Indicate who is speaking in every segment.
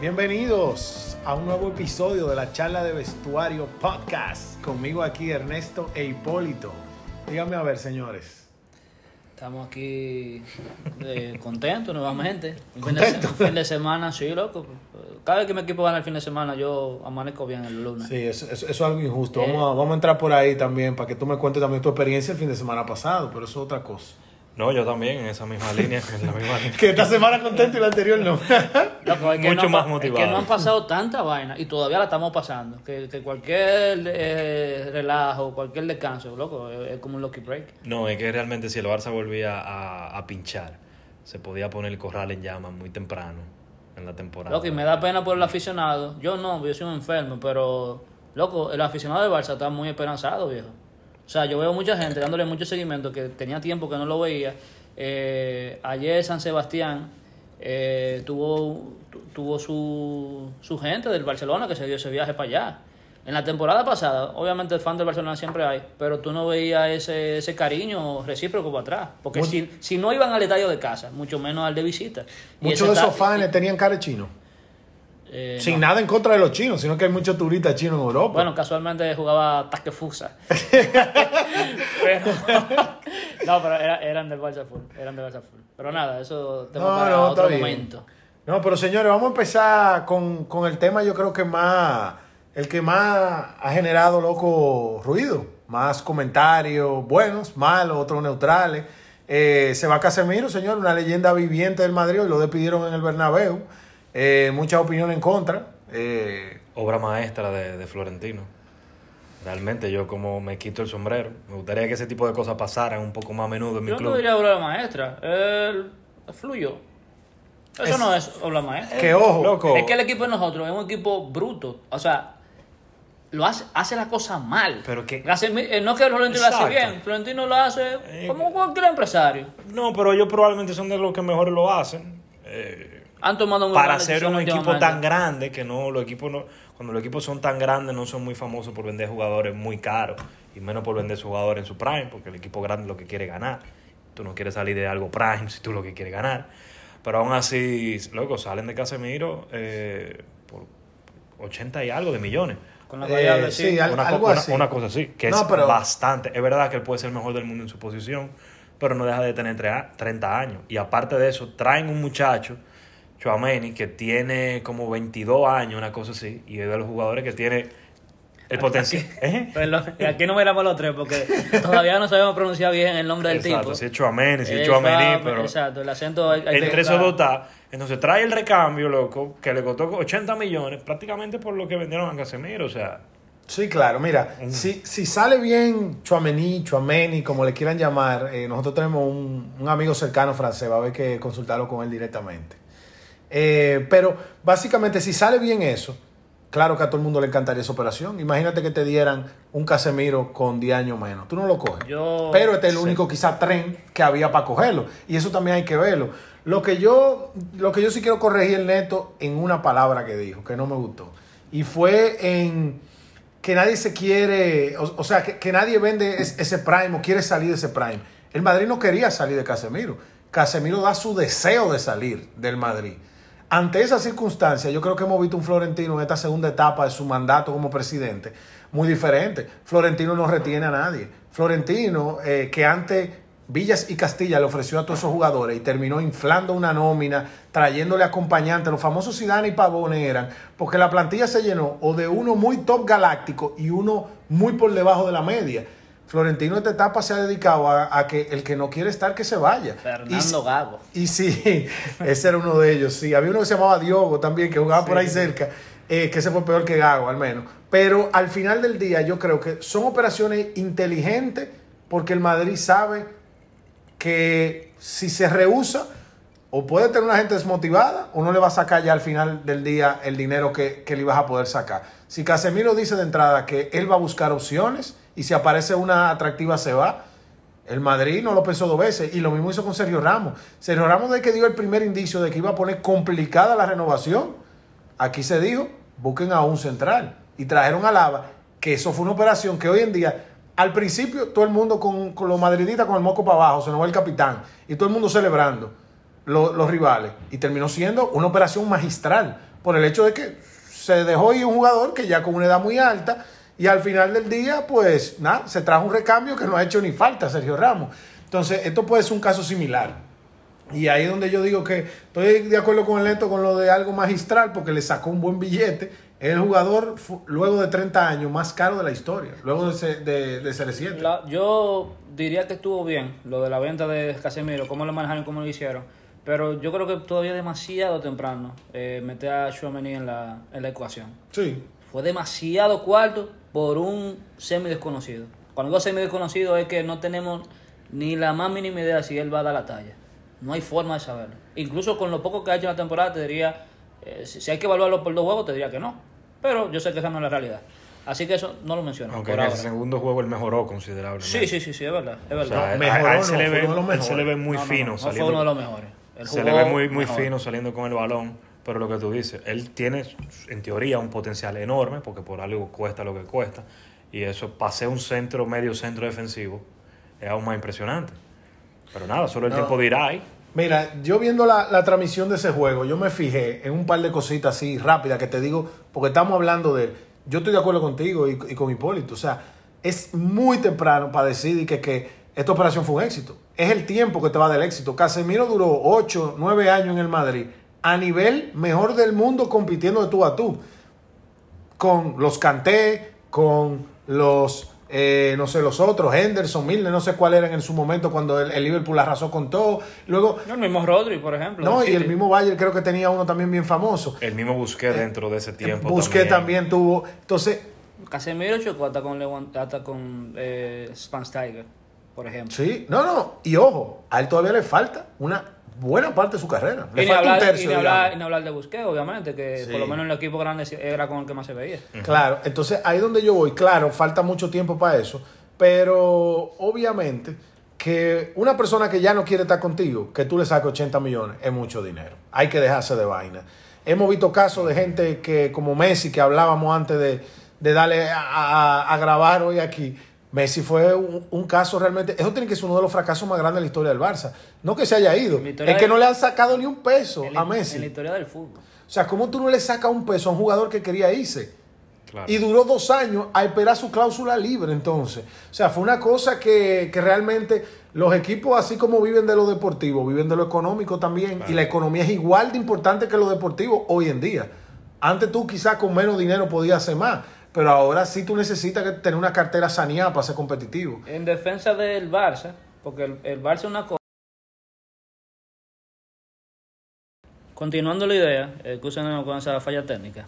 Speaker 1: Bienvenidos a un nuevo episodio de la charla de vestuario podcast. Conmigo aquí Ernesto e Hipólito. Díganme a ver, señores.
Speaker 2: Estamos aquí eh, contentos nuevamente. Un fin, de,
Speaker 1: ¿Contentos?
Speaker 2: un fin de semana, sí, loco. Cada vez que mi equipo gana el fin de semana, yo amanezco bien el lunes.
Speaker 1: Sí, eso, eso- eso es algo injusto.
Speaker 2: Eh.
Speaker 1: Vamos a, vamos a entrar por ahí también para que tú me cuentes también tu experiencia el fin de semana pasado, pero eso es otra cosa.
Speaker 3: No, yo también en esa misma línea, en la misma línea.
Speaker 1: Que esta semana contento y la anterior no.
Speaker 2: Loco, es que
Speaker 3: Mucho
Speaker 2: no,
Speaker 3: más motivado.
Speaker 2: Es que no han pasado tanta vaina y todavía la estamos pasando. Que, que cualquier eh, relajo, cualquier descanso, loco, es, es como un lucky break.
Speaker 3: No, es que realmente si el Barça volvía a, a pinchar, se podía poner el corral en llamas muy temprano en la temporada.
Speaker 2: Loco, y me da pena por el aficionado. Yo no, yo soy un enfermo, pero, loco, el aficionado del Barça está muy esperanzado, viejo. O sea, yo veo mucha gente dándole mucho seguimiento que tenía tiempo que no lo veía. Eh, ayer San Sebastián eh, tuvo, tu- tuvo su, su gente del Barcelona que se dio ese viaje para allá. En la temporada pasada, obviamente el fan del Barcelona siempre hay, pero tú no veías ese, ese cariño recíproco para atrás. Porque si, si no iban al estadio de casa, mucho menos al de visita.
Speaker 1: Muchos de esos fans tenían cara de chino.
Speaker 2: Eh,
Speaker 1: Sin
Speaker 2: no.
Speaker 1: nada en contra de los chinos, sino que hay muchos turistas chinos en Europa.
Speaker 2: Bueno, casualmente jugaba Takefusa. pero, no, pero era- eran del Barça Full. Eran del Barça Full. Pero nada, eso tema
Speaker 1: No,
Speaker 2: para
Speaker 1: no,
Speaker 2: otro momento.
Speaker 1: No, pero señores, vamos a empezar con, con el tema, yo creo que más, el que más ha generado, loco, ruido. Más comentarios buenos, malos, otros neutrales. Eh, se va Casemiro, señor, una leyenda viviente del Madrid, y lo despidieron en el Bernabéu. Eh, muchas opiniones en contra. Eh,
Speaker 3: Obra maestra de, de Florentino. Realmente yo como me quito el sombrero. Me gustaría que ese tipo de cosas pasaran un poco más a menudo en mi
Speaker 2: Yo
Speaker 3: club.
Speaker 2: no diría obra maestra. Él fluyó. Eso
Speaker 1: Es-
Speaker 2: no es obra maestra.
Speaker 1: que ojo,
Speaker 3: loco.
Speaker 2: Es que el equipo de nosotros es un equipo bruto. O sea, lo hace, hace la cosa mal.
Speaker 3: Pero que-
Speaker 2: eh, no que Florentino lo hace bien. Florentino lo hace
Speaker 3: Eh,
Speaker 2: como cualquier empresario.
Speaker 3: No, pero ellos probablemente son de los que mejor lo hacen. Eh,
Speaker 2: Han tomado muy
Speaker 3: para ser un equipo tan grande que no los equipos no cuando los equipos son tan grandes no son muy famosos por vender jugadores muy caros y menos por vender jugadores en su prime porque el equipo grande lo que quiere es ganar tú no quieres salir de algo prime si tú lo que quieres ganar pero aún así loco salen de Casemiro eh, por 80 y algo de millones
Speaker 2: Con la
Speaker 1: Eh,
Speaker 2: variable,
Speaker 1: sí,
Speaker 2: sí.
Speaker 3: una,
Speaker 1: algo así.
Speaker 3: una cosa así, que
Speaker 1: No,
Speaker 3: es
Speaker 1: pero-
Speaker 3: bastante. Es verdad que él puede ser el mejor del mundo en su posición, pero no deja de tener tre- 30 años. Y aparte de eso, traen un muchacho, Chouameni, que tiene como 22 años, una cosa así, y es de los jugadores que tiene el potencial. ¿Eh?
Speaker 2: Perdón, y aquí no miramos los tres porque todavía no sabemos pronunciar bien el nombre del
Speaker 3: Exacto,
Speaker 2: tipo.
Speaker 3: si es Chouameni, si es Chouameni, pero
Speaker 2: Exacto, el acento hay, hay que
Speaker 3: entre esos dos está. Entonces trae el recambio, loco, que le costó 80 millones, prácticamente por lo que vendieron a Casemiro, o sea...
Speaker 1: Sí, claro, mira, si, si sale bien Chuamení, Chuameni, como le quieran llamar, eh, nosotros tenemos un, un amigo cercano francés, va a haber que consultarlo con él directamente. Eh, pero básicamente, si sale bien eso, claro que a todo el mundo le encantaría esa operación. Imagínate que te dieran un Casemiro con 10 años menos, tú no lo coges.
Speaker 2: Yo-
Speaker 1: pero este es el único quizá tren que había para cogerlo, y eso también hay que verlo. Lo que yo, lo que yo sí quiero corregir el neto en una palabra que dijo, que no me gustó, y fue en que nadie se quiere, o, o sea, que, que nadie vende es- ese prime o quiere salir de ese prime. El Madrid no quería salir de Casemiro. Casemiro da su deseo de salir del Madrid. Ante esa circunstancia, yo creo que hemos visto un Florentino en esta segunda etapa de su mandato como presidente muy diferente. Florentino no retiene a nadie. Florentino, eh, que antes Villas y Castilla le ofreció a todos esos jugadores y terminó inflando una nómina, trayéndole acompañantes. Los famosos Zidane y Pavone eran, porque la plantilla se llenó o de uno muy top galáctico y uno muy por debajo de la media. Florentino en esta etapa se ha dedicado a, a que el que no quiere estar, que se vaya.
Speaker 2: Fernando
Speaker 1: Y-
Speaker 2: Gago.
Speaker 1: y sí, ese era uno de ellos. Sí, había uno que se llamaba Diogo también, que jugaba por ahí cerca, eh, que ese fue peor que Gago, al menos. Pero al final del día, yo creo que son operaciones inteligentes porque el Madrid sabe que si se rehúsa, o puede tener una gente desmotivada, o no le va a sacar ya al final del día el dinero que, que le ibas a poder sacar. Si Casemiro dice de entrada que él va a buscar opciones y si aparece una atractiva se va, el Madrid no lo pensó dos veces y lo mismo hizo con Sergio Ramos. Sergio Ramos de que dio el primer indicio de que iba a poner complicada la renovación, aquí se dijo, busquen a un central. Y trajeron a Lava, que eso fue una operación que hoy en día, al principio todo el mundo con, con los madridistas con el moco para abajo, se nos va el capitán y todo el mundo celebrando lo- los rivales. Y terminó siendo una operación magistral por el hecho de que se dejó ir un jugador que ya con una edad muy alta y al final del día, pues nada, se trajo un recambio que no ha hecho ni falta Sergio Ramos. Entonces, esto puede ser un caso similar. Y ahí es donde yo digo que estoy de acuerdo con el Neto con lo de algo magistral porque le sacó un buen billete. Es el jugador, luego de 30 años, más caro de la historia, luego de, de, de CR7.
Speaker 2: La- yo diría que estuvo bien lo de la venta de Casemiro, cómo lo manejaron, cómo lo hicieron. Pero yo creo que todavía es demasiado temprano eh, meter a Chouameni en la, en la ecuación.
Speaker 1: Sí,
Speaker 2: Fue demasiado cuarto por un semi desconocido. Cuando digo semi desconocido es que no tenemos ni la más mínima idea si él va a dar la talla. No hay forma de saberlo. Incluso con lo poco que ha hecho en la temporada, te diría, eh, si, hay que evaluarlo por dos juegos, te diría que no. Pero yo sé que esa no es la realidad. Así que eso no lo menciono.
Speaker 3: Aunque
Speaker 2: por
Speaker 3: en el
Speaker 2: ahora.
Speaker 3: segundo juego él mejoró considerablemente.
Speaker 2: Sí, sí, sí, sí, es verdad. Es
Speaker 3: O
Speaker 2: verdad.
Speaker 3: sea,
Speaker 1: No,
Speaker 3: a- a-
Speaker 1: mejoró,
Speaker 3: a él
Speaker 1: no,
Speaker 3: se le ve, se le muy
Speaker 2: No, no,
Speaker 3: fino
Speaker 2: no, no
Speaker 3: saliendo.
Speaker 2: fue uno de los mejores. Él
Speaker 3: se le ve muy, muy
Speaker 2: mejor.
Speaker 3: fino saliendo con el balón, pero lo que tú dices, él tiene en teoría un potencial enorme, porque por algo cuesta lo que cuesta, y eso, pasé un centro, medio centro defensivo, es aún más impresionante. Pero nada, solo el
Speaker 1: No.
Speaker 3: tiempo dirá ahí.
Speaker 1: Mira, yo viendo la, la transmisión de ese juego, yo me fijé en un par de cositas así rápidas que te digo, porque estamos hablando de él. Yo estoy de acuerdo contigo y, y con Hipólito. O sea, es muy temprano para decir que, que esta operación fue un éxito. Es el tiempo que te va del éxito. Casemiro duró 8, 9 años en el Madrid, a nivel mejor del mundo compitiendo de tú a tú. Con los Canté, con los, eh, no sé, los otros, Henderson, Milner, no sé cuál eran en su momento cuando el, el Liverpool arrasó con todo. Luego,
Speaker 2: No, el mismo Rodri, por ejemplo.
Speaker 1: no, y el mismo Bayern creo que tenía uno también bien famoso.
Speaker 3: El mismo Busqué dentro de ese tiempo.
Speaker 1: Busqué también tuvo. Entonces,
Speaker 2: Casemiro chocó hasta con, Lewand- hasta con eh, Spansteiger, por ejemplo.
Speaker 1: sí, no, no, y ojo, a él todavía le falta una buena parte de su carrera. Le
Speaker 2: Y
Speaker 1: falta
Speaker 2: hablar,
Speaker 1: un tercio.
Speaker 2: y hablar- y hablar de Busquets, obviamente, que
Speaker 1: Sí.
Speaker 2: por lo menos en el equipo grande era con el que más se veía.
Speaker 1: Claro, entonces ahí donde yo voy, claro, falta mucho tiempo para eso, pero obviamente que una persona que ya no quiere estar contigo, que tú le saques 80 millones, es mucho dinero. Hay que dejarse de vaina. Hemos visto casos de gente que, como Messi, que hablábamos antes de, de darle a, a- a grabar hoy aquí. Messi fue un, un caso realmente. Eso tiene que ser uno de los fracasos más grandes de la historia del Barça. No que se haya ido, es que no le han sacado ni un peso a Messi.
Speaker 2: En la historia del fútbol.
Speaker 1: O sea, ¿cómo tú no le sacas un peso a un jugador que quería irse?
Speaker 3: Claro.
Speaker 1: Y duró dos años a esperar su cláusula libre entonces. O sea, fue una cosa que, que realmente los equipos, así como viven de lo deportivo, viven de lo económico también.
Speaker 3: Claro.
Speaker 1: Y la economía es igual de importante que lo deportivo hoy en día. Antes tú quizás con menos dinero podías hacer más. Pero ahora sí tú necesitas tener una cartera saneada para ser competitivo.
Speaker 2: En defensa del Barça, porque el, el Barça es una cosa. Continuando la idea, escúchenos con esa falla técnica,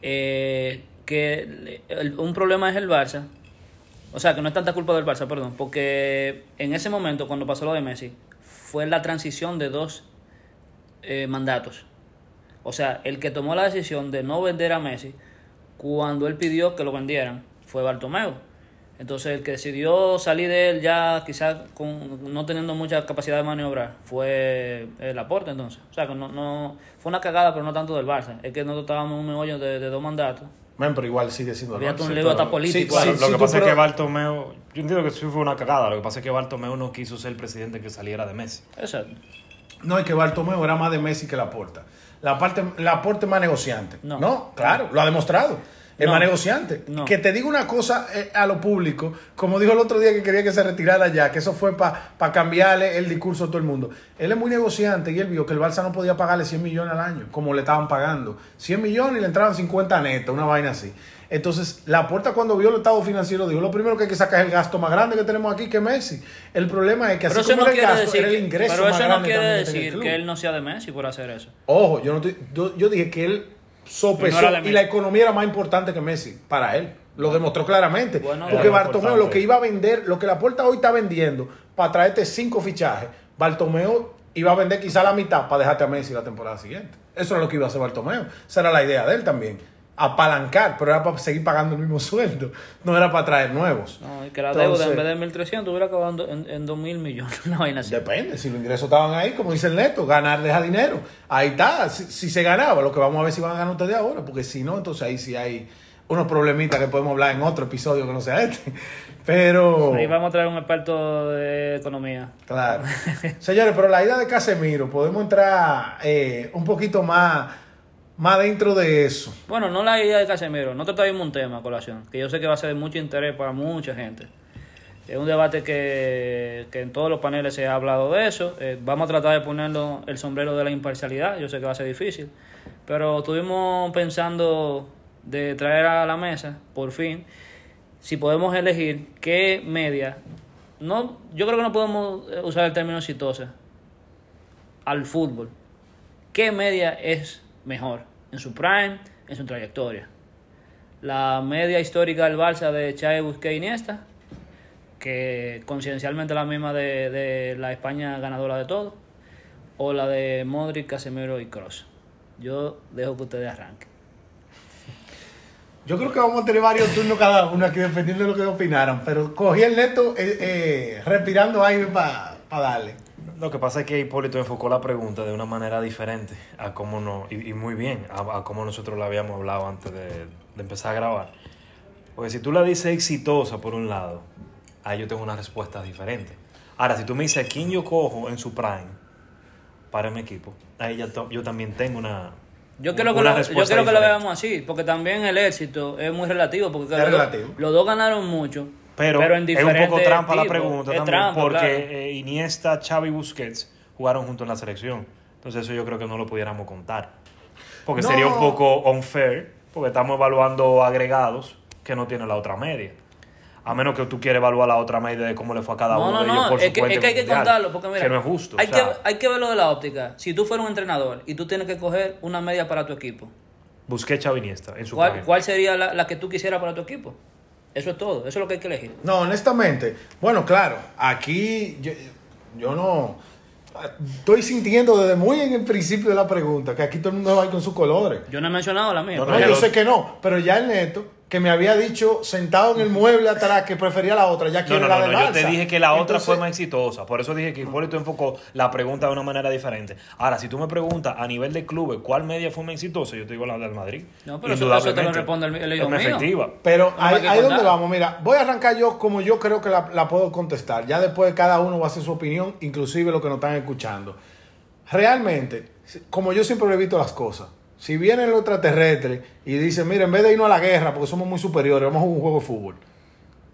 Speaker 2: eh, que un problema es el Barça, o sea, que no es tanta culpa del Barça, perdón, porque en ese momento, cuando pasó lo de Messi, fue la transición de dos eh, mandatos. O sea, el que tomó la decisión de no vender a Messi cuando él pidió que lo vendieran fue Bartomeu. Entonces el que decidió salir de él ya quizás con, no teniendo mucha capacidad de maniobrar fue el aporte entonces. O sea que no, no fue una cagada pero no tanto del Barça. Es que nosotros estábamos en un meollo de, de dos mandatos.
Speaker 1: Men, pero igual sigue siendo el
Speaker 2: Había un lío hasta político.
Speaker 3: Claro,
Speaker 2: Sí,
Speaker 3: lo
Speaker 1: sí,
Speaker 3: que pasa es que Bartomeu, yo entiendo que sí fue una cagada, lo que pasa es que Bartomeu no quiso ser el presidente que saliera de Messi.
Speaker 2: Exacto.
Speaker 1: No, es que Bartomeu era más de Messi que Laporta. La parte, Laporta es más negociante. No.
Speaker 2: No.
Speaker 1: claro, lo ha demostrado. Es
Speaker 2: No.
Speaker 1: más negociante.
Speaker 2: No.
Speaker 1: Que te diga una cosa eh, a lo público, como dijo el otro día que quería que se retirara ya, que eso fue para cambiarle el discurso a todo el mundo. Él es muy negociante y él vio que el Barça no podía pagarle 100 millones al año, como le estaban pagando. 100 millones y le entraban 50 netos, una vaina así. Entonces, la puerta cuando vio el estado financiero dijo, lo primero que hay que sacar es el gasto más grande que tenemos aquí que Messi. El problema es que así
Speaker 2: Pero eso
Speaker 1: como
Speaker 2: no
Speaker 1: era el gasto, era el
Speaker 2: que-
Speaker 1: ingreso
Speaker 2: pero
Speaker 1: más
Speaker 2: eso no
Speaker 1: grande
Speaker 2: quiere
Speaker 1: que
Speaker 2: decir que él no sea de Messi por hacer eso.
Speaker 1: Ojo, yo, no estoy- yo, yo dije que él sopesó
Speaker 2: No
Speaker 1: y la economía era más importante que Messi para él. Lo demostró claramente.
Speaker 2: Bueno,
Speaker 1: porque Bartomeu lo que iba a vender, lo que la puerta hoy está vendiendo para traerte cinco fichajes, Bartomeu iba a vender quizá la mitad para dejarte a Messi la temporada siguiente. Eso era lo que iba a hacer Bartomeu. Esa era la idea de él también. Apalancar, pero era para seguir pagando el mismo sueldo. No era para traer nuevos.
Speaker 2: No, y que la
Speaker 1: Entonces-
Speaker 2: deuda en vez de 1.300 hubiera acabado en, en 2.000 millones. Una vaina así.
Speaker 1: Depende, si los ingresos estaban ahí, como dice el neto, ganar deja dinero. Ahí está, si, si se ganaba, lo que vamos a ver si van a ganar ustedes ahora, porque si no, entonces ahí sí hay unos problemitas que podemos hablar en otro episodio que no sea este. Pero,
Speaker 2: Ahí vamos a traer un experto de economía.
Speaker 1: claro. Señores, pero la idea de Casemiro, podemos entrar eh, un poquito más más dentro de eso.
Speaker 2: Bueno, no la idea de Casemiro, nosotros traímos un tema colación, que yo sé que va a ser de mucho interés para mucha gente. Es un debate que, que en todos los paneles se ha hablado de eso. Eh, vamos a tratar de ponerlo el sombrero de la imparcialidad, yo sé que va a ser difícil, pero estuvimos pensando de traer a la mesa, por fin, si podemos elegir qué media, no, yo creo que no podemos eh, usar el término exitosa al fútbol. ¿Qué media es mejor en su prime, en su trayectoria? La media histórica del Barça de Xavi, Busquets y Iniesta, que conciencialmente la misma de, de la España ganadora de todo, o la de Modric, Casemiro y Cross. Yo dejo que ustedes arranquen.
Speaker 1: Yo creo que vamos a tener varios turnos cada uno aquí dependiendo de lo que opinaran, pero cogí el neto eh, eh, respirando aire para darle.
Speaker 3: Lo que pasa es que Hipólito enfocó la pregunta de una manera diferente a cómo no, y, y muy bien, a, a cómo nosotros lo habíamos hablado antes de, de empezar a grabar. Porque si tú la dices exitosa por un lado, ahí yo tengo una respuesta diferente. Ahora, si tú me dices quién yo cojo en su prime para mi equipo, ahí ya to- yo también tengo una.
Speaker 2: Yo quiero que, lo, yo quiero que lo veamos así, porque también el éxito es muy relativo, porque
Speaker 1: Es
Speaker 2: los, dos-
Speaker 1: relativo.
Speaker 2: los dos ganaron mucho,
Speaker 3: Pero,
Speaker 2: en
Speaker 3: es un poco trampa la pregunta también,
Speaker 2: trampa,
Speaker 3: porque
Speaker 2: claro.
Speaker 3: eh, Iniesta, Xavi y Busquets jugaron juntos en la selección. Entonces eso yo creo que no lo pudiéramos contar. Porque
Speaker 1: No.
Speaker 3: sería un poco unfair, porque estamos evaluando agregados que no tiene la otra media. A menos que tú quieras evaluar la otra media de cómo le fue a cada
Speaker 2: No,
Speaker 3: uno
Speaker 2: no,
Speaker 3: de ellos
Speaker 2: no,
Speaker 3: por
Speaker 2: es que, es que hay que contarlo, porque mira,
Speaker 3: que no es justo.
Speaker 2: Hay,
Speaker 3: o sea,
Speaker 2: que, hay que verlo de la óptica. Si tú fueras un entrenador y tú tienes que coger una media para tu equipo,
Speaker 3: Busquets, Xavi, Iniesta en su
Speaker 2: ¿cuál, cuál sería la, la que tú quisieras para tu equipo? Eso es todo, eso es lo que hay que elegir.
Speaker 1: No, honestamente, bueno, claro, aquí yo, yo no. Estoy sintiendo desde muy en el principio de la pregunta que aquí todo el mundo va a ir con sus colores.
Speaker 2: Yo no he mencionado la mía.
Speaker 3: No,
Speaker 1: No, yo- sé que no, pero ya el neto, que me había dicho sentado en el mueble atrás que prefería la otra, ya
Speaker 3: No, no,
Speaker 1: la
Speaker 3: no,
Speaker 1: del
Speaker 3: no, yo te dije que la otra
Speaker 1: Entonces,
Speaker 3: fue más exitosa. Por eso dije que Hipólito enfocó la pregunta de una manera diferente. Ahora, si tú me preguntas a nivel de clubes cuál media fue más exitosa, yo te digo la del Madrid.
Speaker 2: No, pero eso- te lo responde el- el
Speaker 3: más
Speaker 2: mío.
Speaker 3: efectiva.
Speaker 1: Pero ahí, ahí donde vamos, mira, voy a arrancar yo como yo creo que la, la puedo contestar. Ya después cada uno va a hacer su opinión, inclusive los que nos están escuchando. Realmente, como yo siempre he visto las cosas, si vienen los extraterrestres y dicen, mira, en vez de irnos a la guerra porque somos muy superiores, vamos a jugar un juego de fútbol.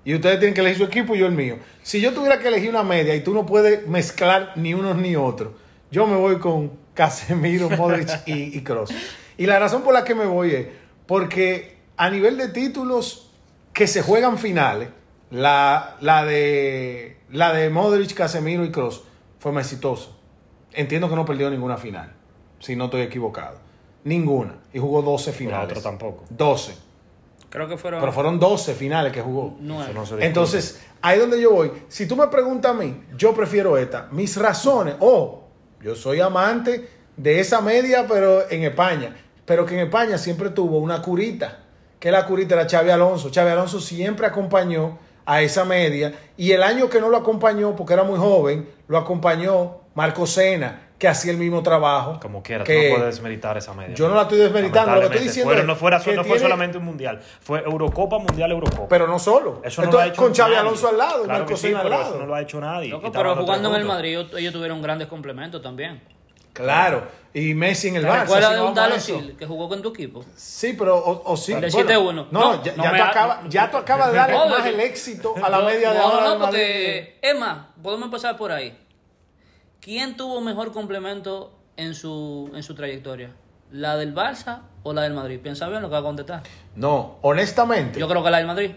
Speaker 1: Y ustedes tienen que elegir su equipo y yo el mío. Si yo tuviera que elegir una media y tú no puedes mezclar ni unos ni otros, yo me voy con Casemiro, Modric y, y Kroos. Y la razón por la que me voy es porque a nivel de títulos que se juegan finales, la, la de la de Modric, Casemiro y Kroos fue más exitosa. Entiendo que no perdió ninguna final, si no estoy equivocado. Ninguna. Y jugó 12
Speaker 3: La
Speaker 1: finales.
Speaker 3: otra tampoco.
Speaker 1: 12.
Speaker 2: Creo que fueron
Speaker 1: Pero fueron 12 finales que jugó.
Speaker 3: no.
Speaker 1: Entonces, ahí es donde yo voy. Si tú me preguntas a mí, yo prefiero esta. Mis razones, oh, yo soy amante de esa media, pero en España. Pero que en España siempre tuvo una curita, que la curita era Xavi Alonso. Xavi Alonso siempre acompañó a esa media. Y el año que no lo acompañó, porque era muy joven, lo acompañó Marco Sena, que hacía el mismo trabajo.
Speaker 3: Como quiera,
Speaker 1: que
Speaker 3: no puedes desmeritar esa media.
Speaker 1: Yo no la estoy desmeritando, lo que estoy diciendo
Speaker 3: Fuera-
Speaker 1: es
Speaker 3: no fuera,
Speaker 1: que
Speaker 3: no fue solamente un mundial. Fue Eurocopa, Mundial, Eurocopa.
Speaker 1: Pero no solo.
Speaker 3: eso no lo ha hecho
Speaker 1: con Xavi. Alonso al lado, y
Speaker 3: Claro
Speaker 1: Marco
Speaker 3: que sí,
Speaker 1: al
Speaker 3: pero
Speaker 1: lado.
Speaker 3: Eso no lo ha hecho nadie.
Speaker 2: Loco, pero jugando en el. Madrid ellos- tuvieron grandes complementos también.
Speaker 1: Claro, y Messi en el
Speaker 2: ¿Te
Speaker 1: Barça.
Speaker 2: recuerdas
Speaker 1: si
Speaker 2: de un. Sil que jugó con tu equipo?
Speaker 1: Sí, pero o, o sí.
Speaker 2: Le hiciste uno.
Speaker 1: No,
Speaker 2: No,
Speaker 1: ya,
Speaker 2: no
Speaker 1: ya tú
Speaker 2: ha-
Speaker 1: acabas, ya tú acabas de darle
Speaker 2: No,
Speaker 1: más el éxito a la
Speaker 2: No,
Speaker 1: media de
Speaker 2: no,
Speaker 1: ahora.
Speaker 2: No, no, porque, es más, podemos empezar por ahí. ¿Quién tuvo mejor complemento en su, en su trayectoria? ¿La del Barça o la del Madrid? Piensa bien lo que va a contestar.
Speaker 1: No, honestamente.
Speaker 2: Yo creo que la del Madrid.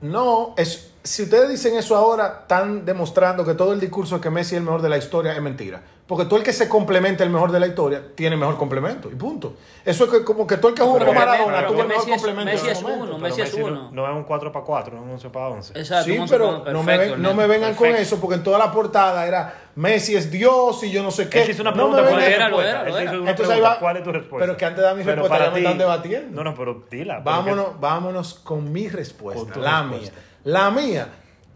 Speaker 1: No, es, si ustedes dicen eso ahora, están demostrando que todo el discurso de que Messi es el mejor de la historia es mentira. Porque todo el que se complementa el mejor de la historia tiene mejor complemento. Y punto. Eso es que, como que todo el que jugó con Maradona
Speaker 2: pero
Speaker 1: tuvo el mejor
Speaker 2: es-
Speaker 1: complemento.
Speaker 2: Messi es
Speaker 1: momento.
Speaker 2: uno, Messi es
Speaker 3: no-
Speaker 2: uno.
Speaker 3: No, es un 4 para 4, no es un 11 para 11.
Speaker 2: Exacto,
Speaker 1: Sí, pero
Speaker 2: con-
Speaker 1: no me,
Speaker 2: perfecto,
Speaker 1: ven- no me vengan con
Speaker 2: perfecto.
Speaker 1: eso, porque en toda la portada era Messi es Dios y yo no sé qué.
Speaker 3: Él hizo una
Speaker 1: No
Speaker 3: pregunta,
Speaker 1: me
Speaker 3: ¿cuál
Speaker 2: Era, lo era, lo era.
Speaker 1: Entonces
Speaker 3: pregunta,
Speaker 1: va-
Speaker 3: ¿cuál es tu respuesta?
Speaker 1: pero que antes de dar mi
Speaker 3: Pero
Speaker 1: respuesta ya me están debatiendo.
Speaker 3: No, no, pero dila.
Speaker 1: Vámonos, vámonos con mi respuesta,
Speaker 3: Con
Speaker 1: la
Speaker 3: respuesta.
Speaker 1: mía. La mía,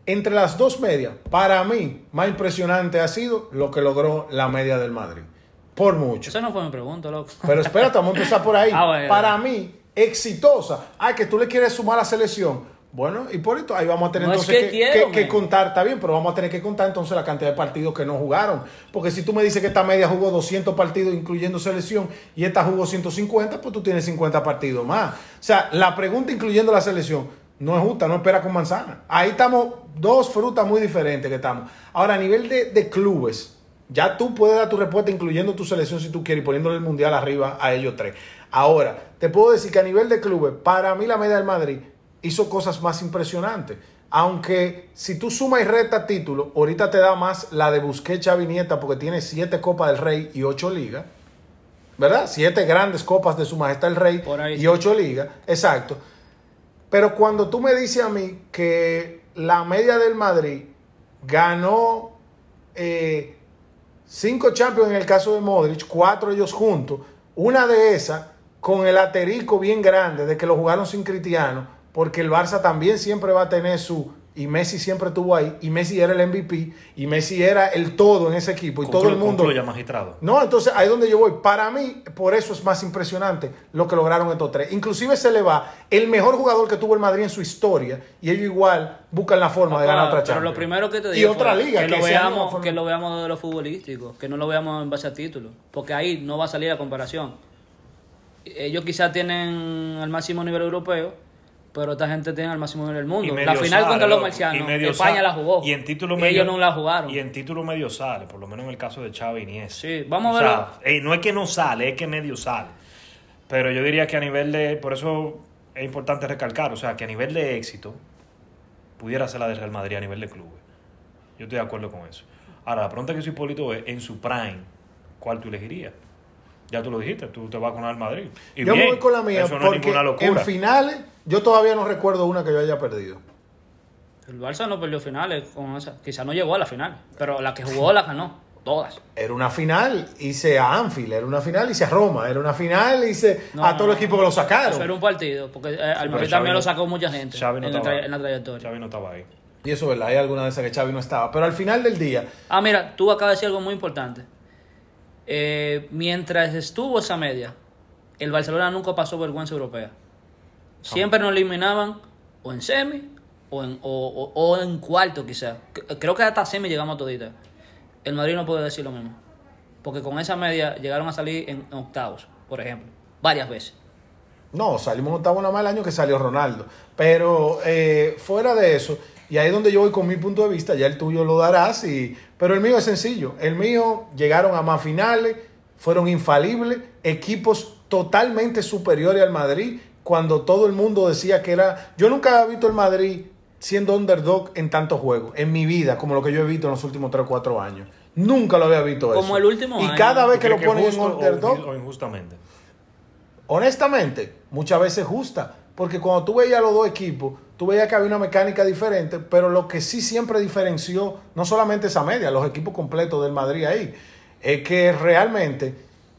Speaker 1: entre las dos medias, para mí, más impresionante ha sido lo que logró la media del Madrid. Por mucho.
Speaker 2: Esa no fue mi pregunta, loco.
Speaker 1: Pero espérate, vamos a empezar por ahí.
Speaker 2: Ah, bueno.
Speaker 1: Para mí, exitosa. Ay, que tú le quieres sumar a la selección. Bueno, Hipólito, ahí vamos a tener
Speaker 2: No es
Speaker 1: entonces
Speaker 2: que
Speaker 1: que,
Speaker 2: quiero,
Speaker 1: que- contar, está bien, pero vamos a tener que contar entonces la cantidad de partidos que no jugaron. Porque si tú me dices que esta media jugó 200 partidos, incluyendo selección, y esta jugó 150, pues tú tienes 50 partidos más. O sea, la pregunta incluyendo la selección no es justa, no espera con manzana. Ahí estamos, dos frutas muy diferentes que estamos. Ahora, a nivel de, de clubes, ya tú puedes dar tu respuesta incluyendo tu selección si tú quieres y poniéndole el mundial arriba a ellos tres. Ahora, te puedo decir que a nivel de clubes, para mí la media del Madrid hizo cosas más impresionantes. Aunque si tú sumas y restas títulos, ahorita te da más la de Busquets Xavi Nieta porque tiene siete Copas del Rey y ocho ligas. ¿Verdad? Siete grandes copas de su majestad el Rey y ocho ligas. Exacto. Pero cuando tú me dices a mí que la media del Madrid ganó eh, cinco Champions en el caso de Modric, cuatro ellos juntos, una de esas con el aterico bien grande de que lo jugaron sin Cristiano, porque el Barça también siempre va a tener su y Messi siempre estuvo ahí y Messi era el MVP y Messi era el todo en ese equipo y todo el mundo
Speaker 3: concluya, magistrado.
Speaker 1: no, entonces ahí es donde yo voy. Para mí, por eso es más impresionante lo que lograron estos tres. Inclusive se le va el mejor jugador que tuvo el Madrid en su historia y ellos igual buscan la forma de ganar otra
Speaker 2: Pero
Speaker 1: Champions.
Speaker 2: lo primero que te
Speaker 1: y
Speaker 2: digo
Speaker 1: otra
Speaker 2: fue
Speaker 1: liga
Speaker 2: que, lo veamos, que lo veamos de lo futbolístico, que no lo veamos en base a títulos, porque ahí no va a salir la comparación. Ellos quizás tienen el máximo nivel europeo, pero esta gente tiene el máximo nivel del mundo. La final
Speaker 3: sale,
Speaker 2: contra los marcianos, España
Speaker 3: sale.
Speaker 2: la jugó.
Speaker 3: Y en título
Speaker 2: Ellos
Speaker 3: medio,
Speaker 2: no la jugaron.
Speaker 3: Y en título medio sale, por lo menos en el caso de Xavi y Iniesta.
Speaker 2: Sí, vamos a
Speaker 3: sea, eh, no es que no sale, es que medio sale. Pero yo diría que a nivel de. Por eso es importante recalcar, o sea, que a nivel de éxito, pudiera ser la del Real Madrid a nivel de clubes. Yo estoy de acuerdo con eso. Ahora, la pregunta que soy Hipólito es: en su prime, ¿cuál tú elegirías? Ya tú lo dijiste, tú te vas con el Madrid. Y
Speaker 1: yo
Speaker 3: bien,
Speaker 1: me voy con la mía
Speaker 3: Eso no es ninguna
Speaker 1: en
Speaker 3: locura.
Speaker 1: finales yo todavía no recuerdo una que yo haya perdido.
Speaker 2: El Barça no perdió finales con esa. Quizás no llegó a la final, pero la que jugó la ganó. Todas.
Speaker 1: Era una final, hice a Anfield, era una final, hice a Roma, era una final, hice
Speaker 2: No,
Speaker 1: a todos los
Speaker 2: no,
Speaker 1: equipos que lo sacaron.
Speaker 2: Eso era un partido, porque eh, al
Speaker 3: Xavi
Speaker 2: también
Speaker 3: no-
Speaker 2: lo sacó mucha gente
Speaker 3: Xavi no
Speaker 2: en, el
Speaker 3: estaba-
Speaker 2: en la trayectoria.
Speaker 3: Xavi no estaba ahí.
Speaker 1: Y eso es verdad, hay alguna de esas que Xavi no estaba. Pero al final del día,
Speaker 2: Ah, mira, tú acabas de decir algo muy importante. Eh, mientras estuvo esa media, el Barcelona nunca pasó vergüenza europea. Siempre nos eliminaban o en semi o en, o, en cuarto quizás. Creo que hasta semi llegamos todita. El Madrid no puede decir lo mismo. Porque con esa media llegaron a salir en, en octavos, por ejemplo. Varias veces.
Speaker 1: No, salimos en octavo nada más el año que salió Ronaldo. Pero eh, fuera de eso, y ahí es donde yo voy con mi punto de vista, ya el tuyo lo darás, y, pero el mío es sencillo. El mío llegaron a más finales, fueron infalibles, equipos totalmente superiores al Madrid, cuando todo el mundo decía que era... Yo nunca había visto el Madrid siendo underdog en tantos juegos, en mi vida, como lo que yo he visto en los últimos 3 o 4 años. Nunca lo había visto eso.
Speaker 2: Como el último
Speaker 1: Y
Speaker 2: año.
Speaker 1: cada vez
Speaker 3: ¿Tú
Speaker 1: que lo ponen en underdog,
Speaker 3: o injustamente?
Speaker 1: honestamente, muchas veces justa. Porque cuando tú veías los dos equipos, tú veías que había una mecánica diferente, pero lo que sí siempre diferenció, no solamente esa media, los equipos completos del Madrid ahí, es que realmente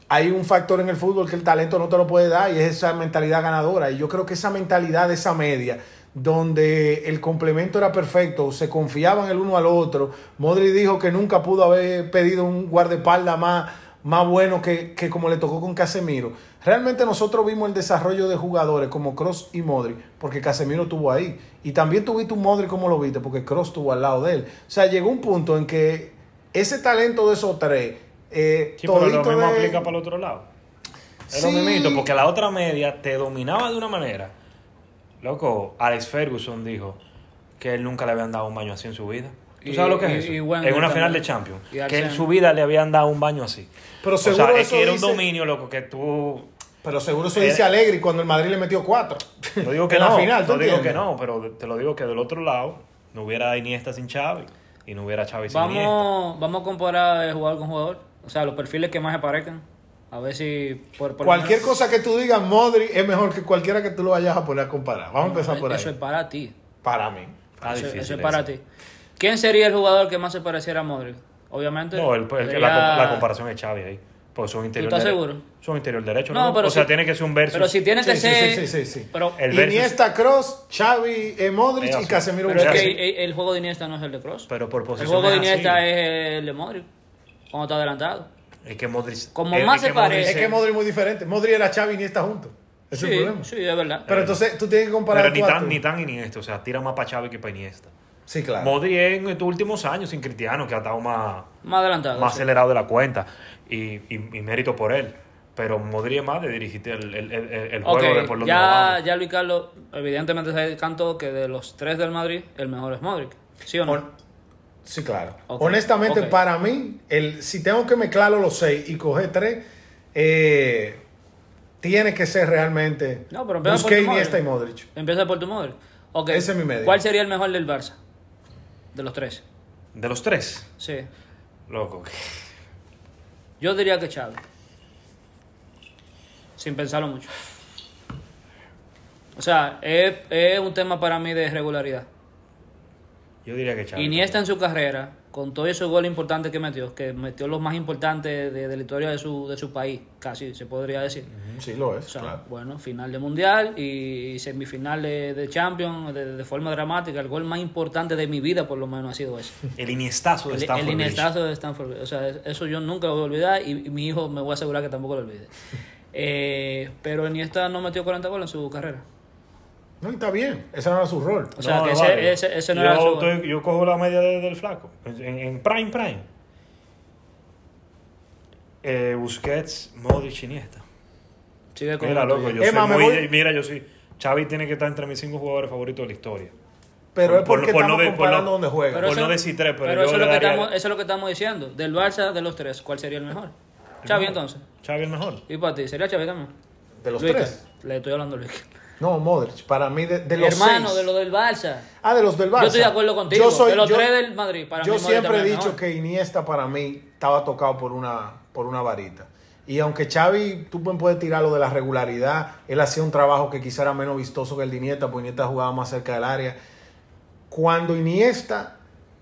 Speaker 1: hay un factor en el fútbol que el talento no te lo puede dar y es esa mentalidad ganadora. Y yo creo que esa mentalidad esa media, donde el complemento era perfecto, se confiaban el uno al otro. Modri dijo que nunca pudo haber pedido un guardaespaldas más, más bueno que, que como le tocó con Casemiro. Realmente nosotros vimos el desarrollo de jugadores como Cross y Modri, porque Casemiro estuvo ahí. Y también tuviste un Modri como lo viste, porque Cross estuvo al lado de él. O sea, llegó un punto en que ese talento de esos tres, eh,
Speaker 3: Sí, pero lo mismo
Speaker 1: de-
Speaker 3: aplica para el otro lado. Es
Speaker 1: Sí.
Speaker 3: lo mismo, porque la otra media te dominaba de una manera. Loco, Alex Ferguson dijo que él nunca le habían dado un baño así en su vida. ¿Tú
Speaker 2: Y-
Speaker 3: sabes lo que
Speaker 2: y-
Speaker 3: es eso?
Speaker 2: y
Speaker 3: en una
Speaker 2: también.
Speaker 3: final de Champions. Que en su vida le habían dado un baño así.
Speaker 1: Pero
Speaker 3: o
Speaker 1: seguro
Speaker 3: sea, es
Speaker 1: eso
Speaker 3: que era un dominio, loco, que tú...
Speaker 1: Pero seguro eso
Speaker 3: Eh,
Speaker 1: dice Alegri cuando el Madrid le metió cuatro.
Speaker 3: No digo que
Speaker 1: En
Speaker 3: no,
Speaker 1: la final, ¿tú
Speaker 3: no digo que no, pero te lo digo que del otro lado no hubiera Iniesta sin Xavi y no hubiera Xavi sin Iniesta.
Speaker 2: Vamos, vamos a comparar eh, jugador con jugador. O sea, los perfiles que más se parezcan. A ver si por,
Speaker 1: Cualquier
Speaker 2: menos-
Speaker 1: cosa que tú digas, Modri es mejor que cualquiera que tú lo vayas a poner a comparar. Vamos a empezar por ahí.
Speaker 2: Eso es para ti.
Speaker 1: Para mí.
Speaker 3: Está
Speaker 2: eso,
Speaker 3: difícil
Speaker 2: eso es para
Speaker 3: eso.
Speaker 2: ti. ¿Quién sería el jugador que más se pareciera a Modric? Obviamente.
Speaker 3: No, el- el-
Speaker 2: sería-
Speaker 3: la, comp- la comparación es Xavi ahí. Porque son interior
Speaker 2: estás
Speaker 3: dere-
Speaker 2: seguro?
Speaker 3: Son interior derecho,
Speaker 2: No,
Speaker 3: ¿no?
Speaker 2: pero
Speaker 3: o sea, tiene que ser un versus.
Speaker 2: Pero si tiene que
Speaker 1: Sí, sí,
Speaker 2: ser.
Speaker 1: sí, sí, sí.
Speaker 2: Pero,
Speaker 3: El
Speaker 1: Iniesta, Cross, Xavi, eh, Modric
Speaker 3: Es
Speaker 1: y. Casemiro.
Speaker 2: pero es
Speaker 1: Busquets.
Speaker 2: que el, el juego de Iniesta no es el de Cross.
Speaker 3: Pero por
Speaker 2: El
Speaker 3: posición
Speaker 2: juego de
Speaker 3: así.
Speaker 2: Iniesta es el de Modric. Cuando está adelantado.
Speaker 3: Es que Modric...
Speaker 2: Como
Speaker 3: es-
Speaker 2: más
Speaker 3: es
Speaker 2: se parece.
Speaker 1: Es que Modric es muy diferente. Modric era Xavi y Iniesta juntos. Es
Speaker 2: sí,
Speaker 1: el problema.
Speaker 2: sí, es verdad.
Speaker 1: Pero entonces tú tienes que comparar
Speaker 3: Pero ni
Speaker 1: cuatro.
Speaker 3: tan, ni tan Iniesta, o sea, tira más para Xavi que para Iniesta.
Speaker 1: Sí, claro.
Speaker 3: Modric en estos últimos años sin Cristiano, que ha estado más,
Speaker 2: más adelantado.
Speaker 3: más
Speaker 2: sí.
Speaker 3: acelerado de la cuenta. Y, y, y mérito por él. Pero Modric es más de dirigirte el, el, el, juego de por
Speaker 2: ya, ya Luis Carlos, evidentemente se cantó que de los tres del Madrid, el mejor es Modric. ¿Sí o no?
Speaker 1: Sí, claro. Honestamente, para mí, el, si tengo que mezclarlo los seis y coger tres, eh, tiene que ser realmente
Speaker 2: No, pero empieza por
Speaker 1: Busquets,
Speaker 2: tu
Speaker 1: Iniesta y
Speaker 2: Modric. Empieza por tu Modric. Ok.
Speaker 1: Ese es mi medio.
Speaker 2: ¿Cuál sería el mejor del Barça? De los tres.
Speaker 3: De los tres,
Speaker 2: Sí.
Speaker 3: loco.
Speaker 2: Yo diría que Xavi. Sin pensarlo mucho. O sea, es, es un tema para mí de regularidad.
Speaker 3: Yo diría que Xavi.
Speaker 2: Iniesta en su carrera, con todos esos goles importantes que metió, que metió los más importantes de, de la historia de su, de su país, casi se podría decir.
Speaker 1: Sí, lo
Speaker 2: O
Speaker 1: es,
Speaker 2: sea,
Speaker 1: claro.
Speaker 2: bueno, final de mundial y semifinal de, de Champions de, de forma dramática. El gol más importante de mi vida, por lo menos, ha sido ese.
Speaker 3: El Iniestazo de
Speaker 2: El,
Speaker 3: Stanford
Speaker 2: el
Speaker 3: Bridge.
Speaker 2: Iniestazo de Stanford. O sea, eso yo nunca lo voy a olvidar y, y mi hijo me voy a asegurar que tampoco lo olvide. Eh, pero Iniesta no metió 40 goles en su carrera.
Speaker 1: No, está bien. Ese no era su rol.
Speaker 2: O sea,
Speaker 3: No,
Speaker 2: que
Speaker 3: no
Speaker 2: ese,
Speaker 3: vale.
Speaker 2: ese, ese no
Speaker 3: yo,
Speaker 2: era su...
Speaker 3: estoy- yo cojo la media de- del flaco. En, en prime, prime. Eh, Busquets, Modric, Iniesta.
Speaker 2: Sigue con
Speaker 3: Mira, loco, yo soy muy...
Speaker 1: voy-
Speaker 3: Mira, yo sí. Xavi tiene que estar entre mis cinco jugadores favoritos de la historia.
Speaker 1: Pero
Speaker 3: por-
Speaker 1: es porque
Speaker 3: por no
Speaker 1: estamos
Speaker 3: de- por
Speaker 1: comparando
Speaker 3: no-
Speaker 1: donde juega.
Speaker 2: Pero
Speaker 3: por
Speaker 2: eso-
Speaker 3: no decir tres, pero yo
Speaker 2: eso, es lo que
Speaker 3: daría-
Speaker 2: estamos, eso es lo que estamos diciendo. Del Barça, de los tres, ¿cuál sería el mejor? Xavi, entonces.
Speaker 3: Xavi el mejor.
Speaker 2: ¿Y para ti? ¿Sería Xavi también?
Speaker 1: de los
Speaker 2: Luis,
Speaker 1: tres.
Speaker 2: Le estoy hablando a Luis.
Speaker 1: No, Modric. Para mí, de, de los
Speaker 2: Hermano,
Speaker 1: seis.
Speaker 2: de lo del Barça.
Speaker 1: Ah, de los del Barça.
Speaker 2: Yo estoy de acuerdo contigo.
Speaker 1: Yo soy-
Speaker 2: de los
Speaker 1: yo-
Speaker 2: tres del Madrid, para
Speaker 1: yo
Speaker 2: mí
Speaker 1: siempre he dicho
Speaker 2: mejor.
Speaker 1: que Iniesta para mí estaba tocado por una, por una varita. Y aunque Xavi, tú puedes tirar lo de la regularidad, él hacía un trabajo que quizá era menos vistoso que el de Iniesta, porque Iniesta jugaba más cerca del área. Cuando Iniesta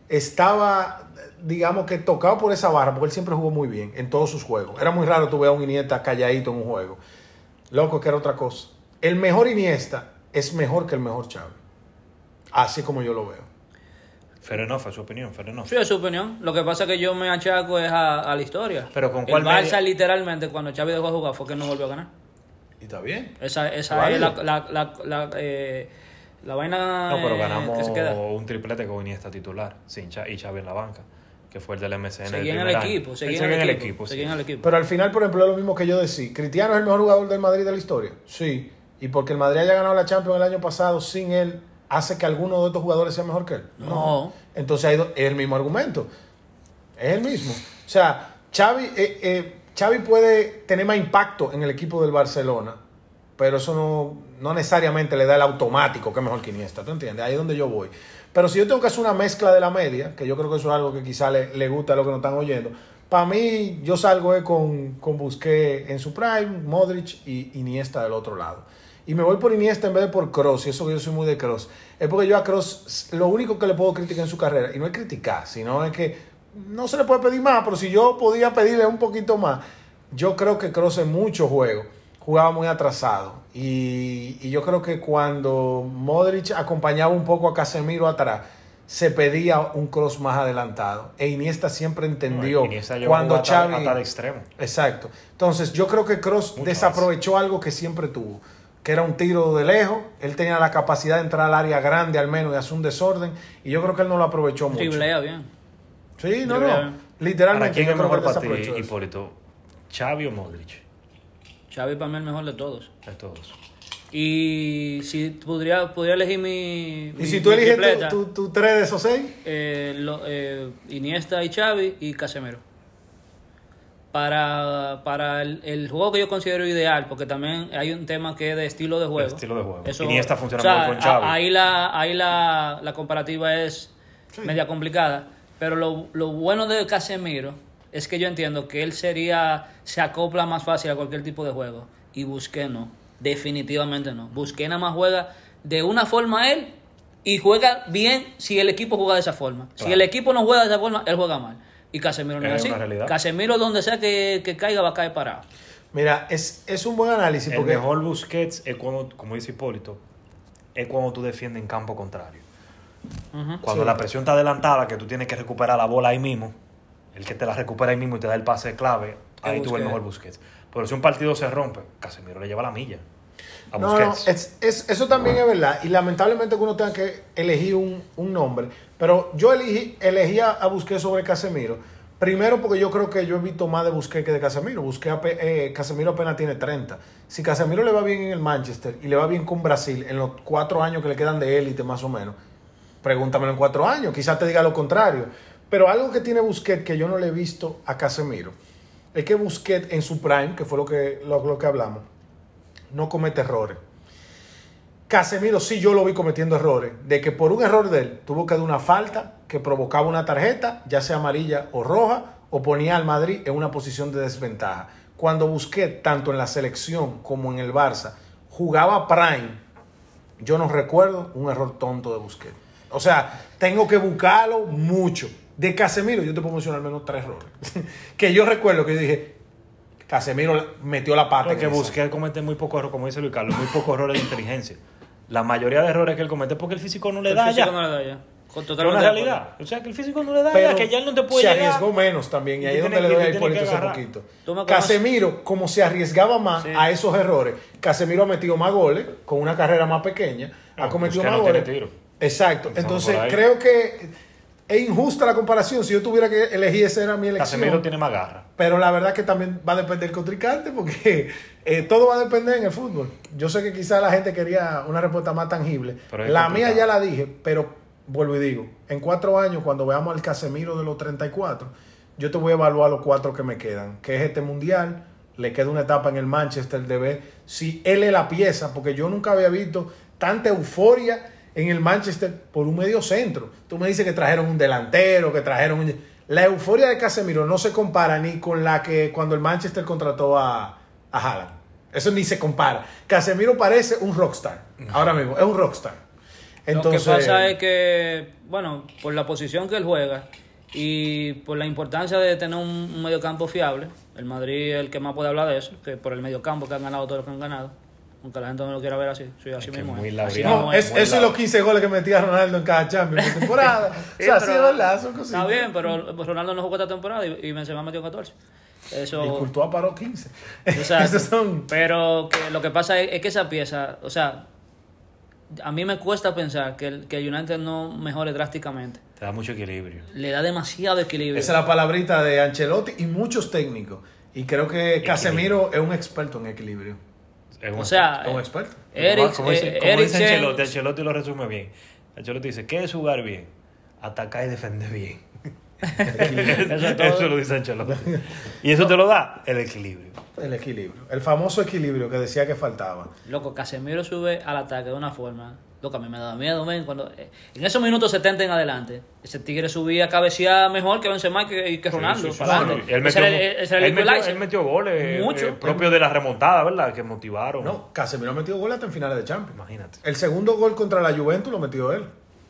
Speaker 1: estaba, digamos que tocado por esa barra, porque él siempre jugó muy bien en todos sus juegos. Era muy raro tú ver a un Iniesta calladito en un juego. Loco, que era otra cosa. El mejor Iniesta es mejor que el mejor Xavi. Así como yo lo veo.
Speaker 3: Fair enough, es su opinión, fair enough.
Speaker 2: Sí, es su opinión. Lo que pasa es que yo me achaco es a, a la historia.
Speaker 3: Pero ¿con
Speaker 2: El
Speaker 3: cuál
Speaker 2: Barça
Speaker 3: media?
Speaker 2: literalmente cuando Xavi dejó de jugar fue que no volvió a ganar.
Speaker 1: Y está bien.
Speaker 2: Esa, esa es la, la, la, la, eh, la vaina
Speaker 3: No, pero ganamos
Speaker 2: que se queda.
Speaker 3: un triplete con Iniesta titular, sin Cha- y Xavi en la banca, que fue el del MSN.
Speaker 2: Seguía en el equipo, seguía en el equipo.
Speaker 3: sí.
Speaker 2: seguía en el equipo.
Speaker 1: Pero al final, por ejemplo, es lo mismo que yo decía. ¿Cristiano es el mejor jugador del Madrid de la historia? Sí. Y porque el Madrid haya ganado la Champions el año pasado sin él, ¿hace que alguno de estos jugadores sea mejor que él?
Speaker 2: No.
Speaker 1: Entonces ahí do- es el mismo argumento. Es el mismo. O sea, Xavi, eh, eh, Xavi puede tener más impacto en el equipo del Barcelona, pero eso no, no necesariamente le da el automático que es mejor que Iniesta, ¿tú entiendes? Ahí es donde yo voy. Pero si yo tengo que hacer una mezcla de la media, que yo creo que eso es algo que quizá le, le gusta a los que nos están oyendo, para mí yo salgo eh, con, con Busquets en su prime, Modric y Iniesta del otro lado. Y me voy por Iniesta en vez de por Cross, y eso que yo soy muy de Cross. Es porque yo a Cross lo único que le puedo criticar en su carrera, y no es criticar, sino es que no se le puede pedir más, pero si yo podía pedirle un poquito más, yo creo que Cross en muchos juegos jugaba muy atrasado. Y, y yo creo que cuando Modric acompañaba un poco a Casemiro atrás, se pedía un cross más adelantado. E Iniesta siempre entendió
Speaker 3: Iniesta llegó
Speaker 1: cuando
Speaker 3: hasta-
Speaker 1: Xavi...
Speaker 3: hasta extremo.
Speaker 1: Exacto. Entonces, yo creo que Cross desaprovechó algo que siempre tuvo, que era un tiro de lejos. Él tenía la capacidad de entrar al área grande al menos y hacer un desorden. Y yo creo que él no lo aprovechó mucho.
Speaker 2: Triblea bien.
Speaker 1: Sí, no,
Speaker 2: Driblea
Speaker 1: no.
Speaker 2: bien.
Speaker 1: Literalmente,
Speaker 3: ¿Para quién es mejor para ti. Hipólito? ¿Xavi o Modric?
Speaker 2: Xavi para mí es el mejor de todos.
Speaker 3: De todos.
Speaker 2: Y si pudiera, pudiera elegir mi,
Speaker 1: Y
Speaker 2: mi-
Speaker 1: si tú eliges
Speaker 2: tripleta,
Speaker 1: tu, tu, tu tres de esos seis,
Speaker 2: eh, lo- eh, Iniesta y Xavi y Casemiro. Para, para el, el juego que yo considero ideal, porque también hay un tema que es de estilo de juego.
Speaker 3: El estilo de juego.
Speaker 2: Eso,
Speaker 3: Iniesta funciona
Speaker 2: o sea,
Speaker 3: mejor con Xavi.
Speaker 2: Ahí la, ahí la, la comparativa es media complicada. Pero lo, lo bueno de Casemiro es que yo entiendo que él sería, se acopla más fácil a cualquier tipo de juego. Y Busqué no. Definitivamente no. Busqué nada más juega de una forma él y juega bien si el equipo juega de esa forma. Si el equipo no juega de esa forma, él juega mal. Y Casemiro no es,
Speaker 3: Es
Speaker 2: así.
Speaker 3: una realidad.
Speaker 2: Casemiro donde sea que, que caiga va a caer parado.
Speaker 1: mira, es, es un buen análisis.
Speaker 3: El
Speaker 1: porque
Speaker 3: mejor Busquets es cuando, como dice Hipólito, es cuando tú defiendes en campo contrario. Cuando
Speaker 1: Sí.
Speaker 3: la presión está adelantada, que tú tienes que recuperar la bola ahí mismo, el que te la recupera ahí mismo y te da el pase clave, ahí tú el mejor Busquets. Pero si un partido se rompe, Casemiro le lleva la milla. A
Speaker 1: No, no, es- es- eso también es verdad. Y lamentablemente que uno tenga que elegir un, un nombre. Pero yo elegí, elegí a, Busquets sobre Casemiro. Primero porque yo creo que yo he visto más de Busquets que de Casemiro. Busquets, eh, Casemiro apenas tiene 30. Si Casemiro le va bien en el Manchester y le va bien con Brasil en los cuatro años que le quedan de élite más o menos, pregúntamelo en cuatro años. Quizás te diga lo contrario. Pero algo que tiene Busquets que yo no le he visto a Casemiro es que Busquets en su prime, que fue lo que, lo- lo que hablamos, no comete errores. Casemiro sí yo lo vi cometiendo errores, de que por un error de él tuvo que dar una falta que provocaba una tarjeta, ya sea amarilla o roja, o ponía al Madrid en una posición de desventaja. Cuando Busquets, tanto en la selección como en el Barça, jugaba prime, yo no recuerdo un error tonto de Busquets. O sea, tengo que buscarlo mucho. De Casemiro yo te puedo mencionar al menos tres errores. que yo recuerdo que yo dije, Casemiro metió la pata.
Speaker 3: Porque. Busquets comete muy pocos errores, como dice Luis Carlos, muy pocos errores de inteligencia. La mayoría de errores que él comete es porque el físico no le
Speaker 2: El
Speaker 3: da
Speaker 2: físico
Speaker 3: ya.
Speaker 2: no le da ya. Con-
Speaker 3: una
Speaker 2: acuerdo.
Speaker 3: realidad. O sea, que el físico no le da
Speaker 1: Pero
Speaker 3: ya, que ya él no te puede
Speaker 1: se
Speaker 3: llegar.
Speaker 1: arriesgó menos también, y ahí es donde
Speaker 3: tiene-
Speaker 1: le doy a
Speaker 3: tiene
Speaker 1: Hipólito
Speaker 3: agarrar.
Speaker 1: poquito. Casemiro, como se arriesgaba más
Speaker 2: Sí.
Speaker 1: a esos errores, Casemiro ha metido más goles, con una carrera más pequeña, ha
Speaker 3: No,
Speaker 1: cometido
Speaker 3: Busquets
Speaker 1: más
Speaker 3: no tiene
Speaker 1: goles.
Speaker 3: tiro.
Speaker 1: Exacto. Entonces, creo que es injusta la comparación. Si yo tuviera que elegir, esa era mi elección.
Speaker 3: Casemiro tiene más garra.
Speaker 1: Pero la verdad que también va a depender del contrincante porque eh, todo va a depender en el fútbol. Yo sé que quizás la gente quería una respuesta más tangible.
Speaker 3: Es
Speaker 1: la
Speaker 3: complicado.
Speaker 1: mía ya la dije, pero vuelvo y digo, en cuatro años, cuando veamos al Casemiro de los 34, yo te voy a evaluar los cuatro que me quedan, que es este mundial, le queda una etapa en el Manchester de ver si él es la pieza, porque yo nunca había visto tanta euforia en el Manchester por un medio centro. Tú me dices que trajeron un delantero, que trajeron un... La euforia de Casemiro no se compara ni con la que cuando el Manchester contrató a, a Haaland. Eso ni se compara. Casemiro parece un rockstar. Ahora mismo, es un rockstar. Entonces,
Speaker 2: Lo que pasa es que, bueno, por la posición que él juega y por la importancia de tener un, un mediocampo fiable, el Madrid es el que más puede hablar de eso, que por el mediocampo que han ganado todo lo que han ganado, aunque la gente no lo quiera ver así, sí, así mismo
Speaker 3: muy.
Speaker 2: Así
Speaker 1: No, es,
Speaker 3: muy
Speaker 1: eso es los 15 goles que metía Ronaldo en cada Champions por temporada. o sea, sí es verdad, son cositas.
Speaker 2: Está bien, pero Ronaldo no jugó esta temporada y, y Benzema metió 14. Eso...
Speaker 1: Y Courtois paró 15.
Speaker 2: Exacto.
Speaker 1: Esos son...
Speaker 2: Pero que lo que pasa es, es que esa pieza, o sea, a mí me cuesta pensar que el, que el United no mejore drásticamente.
Speaker 3: Te da mucho equilibrio.
Speaker 2: Le da demasiado equilibrio.
Speaker 1: Esa es la palabrita de Ancelotti y muchos técnicos. Y creo que Casemiro es un experto en equilibrio.
Speaker 3: Es un
Speaker 2: O sea,
Speaker 1: Es un experto.
Speaker 2: Eric,
Speaker 3: como dice,
Speaker 2: eh,
Speaker 3: como dice Ancelotti, Ancelotti lo resume bien. Ancelotti dice, ¿qué es jugar bien? Atacar y defender bien.
Speaker 2: Eso.
Speaker 3: Eso lo dice Ancelotti. Y eso te lo da el equilibrio.
Speaker 1: El equilibrio. El famoso equilibrio que decía que faltaba.
Speaker 2: Loco, Casemiro sube al ataque de una forma. Loco, a mí me da miedo, men, cuando eh, En esos minutos 70 en adelante, ese tigre subía a cabecear mejor que Benzema y que, y que Ronaldo.
Speaker 3: Sí, sí, sí.
Speaker 2: para
Speaker 3: Bueno,
Speaker 2: adelante.
Speaker 3: él metió,
Speaker 2: era el- ese era el
Speaker 3: él metió-
Speaker 2: equalizer.
Speaker 3: él metió goles
Speaker 2: Mucho.
Speaker 3: eh, propios de la remontada, ¿verdad? Que motivaron.
Speaker 1: No, Casemiro metió gol hasta en finales de Champions.
Speaker 3: Imagínate.
Speaker 1: El segundo gol contra la Juventus lo metió él.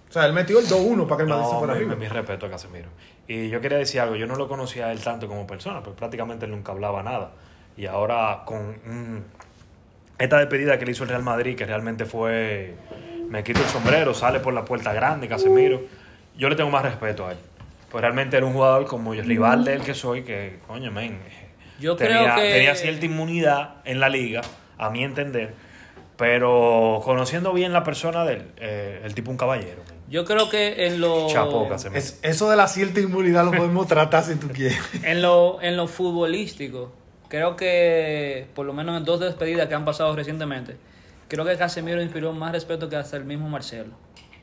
Speaker 1: O sea, él metió el 2-1 para que el Madrid se
Speaker 3: No,
Speaker 1: fuera
Speaker 3: mi,
Speaker 1: arriba.
Speaker 3: mi respeto a Casemiro. Y yo quería decir algo, yo no lo conocía a él tanto como persona, pues prácticamente él nunca hablaba nada. Y ahora con mm, esta despedida que le hizo el Real Madrid, que realmente fue, me quito el sombrero, sale por la puerta grande, Casemiro, yo le tengo más respeto a él. Pues realmente era un jugador como yo, rival de él que soy, que, coño, men,
Speaker 2: Yo
Speaker 3: tenía,
Speaker 2: creo que-
Speaker 3: tenía cierta inmunidad en la liga, a mi entender, pero conociendo bien la persona de él, eh, el tipo un caballero.
Speaker 2: Yo creo que en lo,
Speaker 3: Casemiro.
Speaker 1: Es- eso de la cierta inmunidad lo podemos tratar si tú quieres.
Speaker 2: en lo en lo futbolístico, creo que por lo menos en dos despedidas que han pasado recientemente, creo que Casemiro inspiró más respeto que hasta el mismo Marcelo.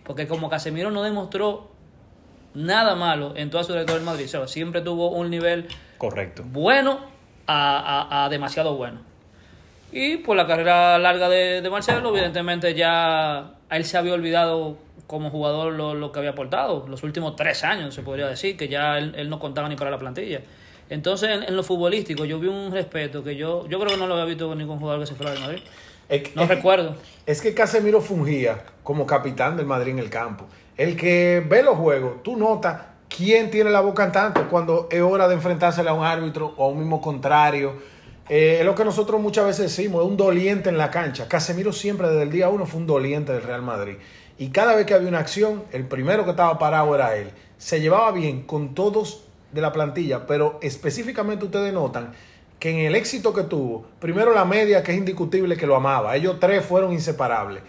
Speaker 2: Porque como Casemiro no demostró nada malo en toda su trayectoria del Madrid, o sea, siempre tuvo un nivel
Speaker 3: Correcto.
Speaker 2: bueno a, a- a demasiado bueno. Y por la carrera larga de, de Marcelo, evidentemente ya a él se había olvidado como jugador lo, lo que había aportado. Los últimos tres años, se podría decir, que ya él, él no contaba ni para la plantilla. Entonces, en, en lo futbolístico, yo vi un respeto que yo yo creo que no lo había visto con ningún jugador que se fuera del Madrid.
Speaker 1: Es-
Speaker 2: No
Speaker 1: es-
Speaker 2: recuerdo.
Speaker 1: Es que Casemiro fungía como capitán del Madrid en el campo. El que ve los juegos, tú notas quién tiene la boca en tanto cuando es hora de enfrentársele a un árbitro o a un mismo contrario. Eh, es lo que nosotros muchas veces decimos, es un doliente en la cancha. Casemiro siempre desde el día uno fue un doliente del Real Madrid. Y cada vez que había una acción, el primero que estaba parado era él. Se llevaba bien con todos de la plantilla, pero específicamente ustedes notan que en el éxito que tuvo, primero la media, que es indiscutible que lo amaba, ellos tres fueron inseparables,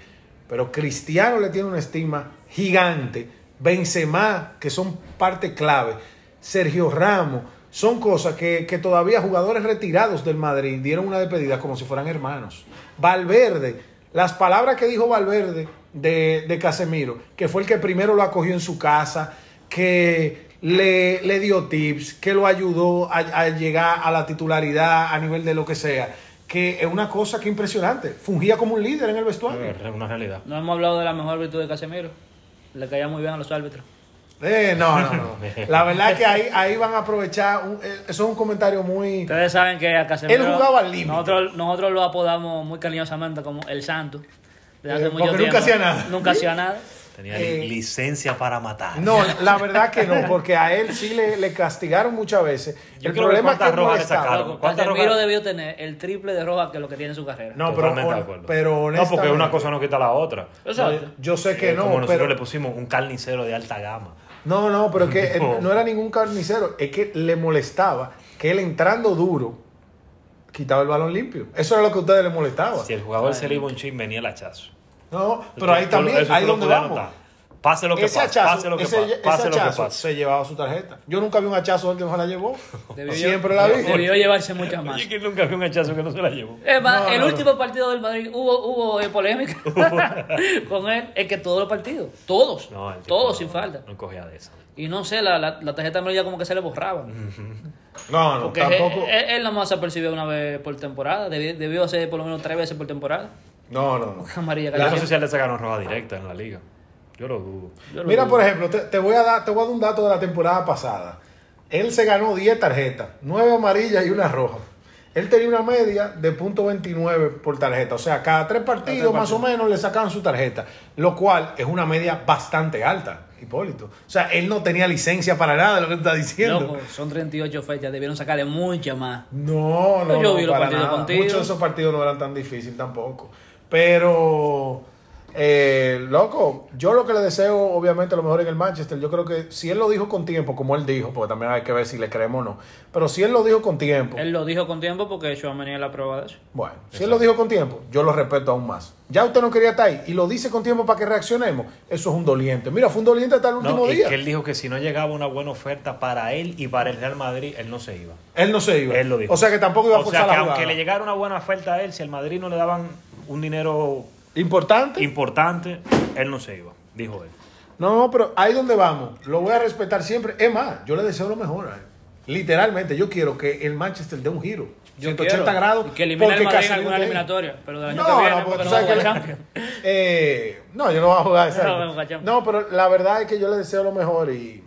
Speaker 1: pero Cristiano le tiene una estima gigante, Benzema, que son parte clave, Sergio Ramos, son cosas que, que todavía jugadores retirados del Madrid dieron una despedida como si fueran hermanos. Valverde, las palabras que dijo Valverde de, de Casemiro, que fue el que primero lo acogió en su casa, que le, le dio tips, que lo ayudó a, a llegar a la titularidad a nivel de lo que sea, que es una cosa que impresionante. Fungía como un líder en el vestuario.
Speaker 3: Es una realidad.
Speaker 2: No hemos hablado de la mejor virtud de Casemiro. Le caía muy bien a los árbitros.
Speaker 1: Eh, no, no, no. La verdad es que ahí, ahí van a aprovechar. un- eh, eso es un comentario muy.
Speaker 2: Ustedes saben que a Casemiro...
Speaker 1: Él jugaba al límite.
Speaker 2: Nosotros, nosotros lo apodamos muy cariñosamente como el santo. Desde hace
Speaker 1: Eh,
Speaker 2: mucho
Speaker 1: porque nunca
Speaker 2: tiempo.
Speaker 1: hacía nada.
Speaker 2: Nunca hacía nada.
Speaker 3: Tenía
Speaker 1: Eh,
Speaker 3: li- licencia para matar.
Speaker 1: No, la verdad que no, porque a él sí le, le castigaron muchas veces.
Speaker 3: Yo
Speaker 1: el problema es que
Speaker 3: rojas le sacaron.
Speaker 2: Loco,
Speaker 3: ¿Cuántas
Speaker 2: Casemiro
Speaker 3: rojas?
Speaker 2: debió tener el triple de roja que lo que tiene en su carrera.
Speaker 1: No, pero,
Speaker 3: Totalmente de acuerdo.
Speaker 1: pero
Speaker 3: no, porque una cosa no quita la otra.
Speaker 1: Yo sé que
Speaker 3: Eh,
Speaker 1: no,
Speaker 3: Como nosotros
Speaker 1: pero
Speaker 3: le pusimos un carnicero de alta gama.
Speaker 1: no, no, pero es que no era ningún carnicero, es que le molestaba que él entrando duro quitaba el balón limpio. Eso era lo que a ustedes les molestaba.
Speaker 3: Si el jugador se le iba un chin, venía el hachazo.
Speaker 1: No, pero ahí también, ahí donde vamos.
Speaker 3: Pase lo que
Speaker 1: ese
Speaker 3: pase,
Speaker 1: hachazo,
Speaker 3: pase lo que
Speaker 1: ese,
Speaker 3: pase,
Speaker 1: ese
Speaker 3: lo que
Speaker 1: hachazo
Speaker 3: pase.
Speaker 1: se llevaba su tarjeta. Yo nunca vi un hachazo que no se la llevó.
Speaker 2: Debió
Speaker 1: Siempre la vi.
Speaker 2: Debió llevarse muchas más.
Speaker 3: Oye, que nunca vi un hachazo que no se la llevó.
Speaker 2: Es más,
Speaker 1: No,
Speaker 2: el
Speaker 1: no,
Speaker 2: último partido del Madrid hubo, hubo eh, polémica con él. Es que todos los partidos, todos,
Speaker 3: No, el tipo
Speaker 2: todos
Speaker 3: no-
Speaker 2: sin falta.
Speaker 3: No cogía de eso.
Speaker 2: Y no sé, la, la, la tarjeta amarilla como que se le borraba.
Speaker 1: No, no,
Speaker 2: Porque
Speaker 1: tampoco.
Speaker 2: él, él, él nada más se percibió una vez por temporada. Debió, debió hacer por lo menos tres veces por temporada.
Speaker 1: No, no, no.
Speaker 2: Amarilla
Speaker 3: Yo no sé si le sacaron roja directa en la liga. Yo lo dudo.
Speaker 2: Yo lo
Speaker 1: Mira,
Speaker 2: dudo.
Speaker 1: por ejemplo, te, te voy a dar, te voy a dar un dato de la temporada pasada. Él se ganó 10 tarjetas, 9 amarillas y una roja. Él tenía una media de .29 por tarjeta. O sea, cada tres partidos más o menos le sacaban su tarjeta. Lo cual es una media bastante alta, Hipólito. O sea, él no tenía licencia para nada de lo que tú estás diciendo.
Speaker 2: Loco, son 38 fechas, debieron sacarle mucha más.
Speaker 1: No, no,
Speaker 2: Yo
Speaker 1: no,
Speaker 2: vi los
Speaker 1: para
Speaker 2: partidos
Speaker 1: nada.
Speaker 2: contigo.
Speaker 1: Muchos de esos partidos no eran tan difíciles tampoco. Pero, eh, loco, yo lo que le deseo, obviamente, lo mejor en el Manchester. Yo creo que si él lo dijo con tiempo, como él dijo, porque también hay que ver si le creemos o no. Pero si él lo dijo con tiempo,
Speaker 2: Él lo dijo con tiempo porque Chouameni es la prueba de eso.
Speaker 1: bueno, si él lo dijo con tiempo, yo lo respeto aún más. Ya usted no quería estar ahí y lo dice con tiempo para que reaccionemos. Eso es un doliente. Mira, fue un doliente hasta el último
Speaker 3: No,
Speaker 1: día.
Speaker 3: que él dijo que si no llegaba una buena oferta para él y para el Real Madrid, él no se iba.
Speaker 1: Él no se iba.
Speaker 3: Él lo dijo.
Speaker 1: O sea que tampoco iba a
Speaker 3: O
Speaker 1: forzar
Speaker 3: sea que
Speaker 1: la
Speaker 3: aunque
Speaker 1: jugada.
Speaker 3: le llegara una buena oferta a él, si el Madrid no le daban un dinero
Speaker 1: Importante.
Speaker 3: importante, él no se iba, dijo él.
Speaker 1: No, no, pero ahí donde vamos, lo voy a respetar siempre. Es más, yo le deseo lo mejor a él. Literalmente, yo quiero que el Manchester dé un giro.
Speaker 2: Yo
Speaker 1: 180
Speaker 2: quiero.
Speaker 1: grados.
Speaker 2: Y que elimine
Speaker 1: porque
Speaker 2: el Madrid en alguna eliminatoria. Pero del año
Speaker 1: No,
Speaker 2: que viene,
Speaker 1: no, porque
Speaker 2: no
Speaker 1: sabes que. Eh, no, yo no voy a jugar exacto.
Speaker 2: No, vamos a Champions.
Speaker 1: No, pero la verdad es que yo le deseo lo mejor y,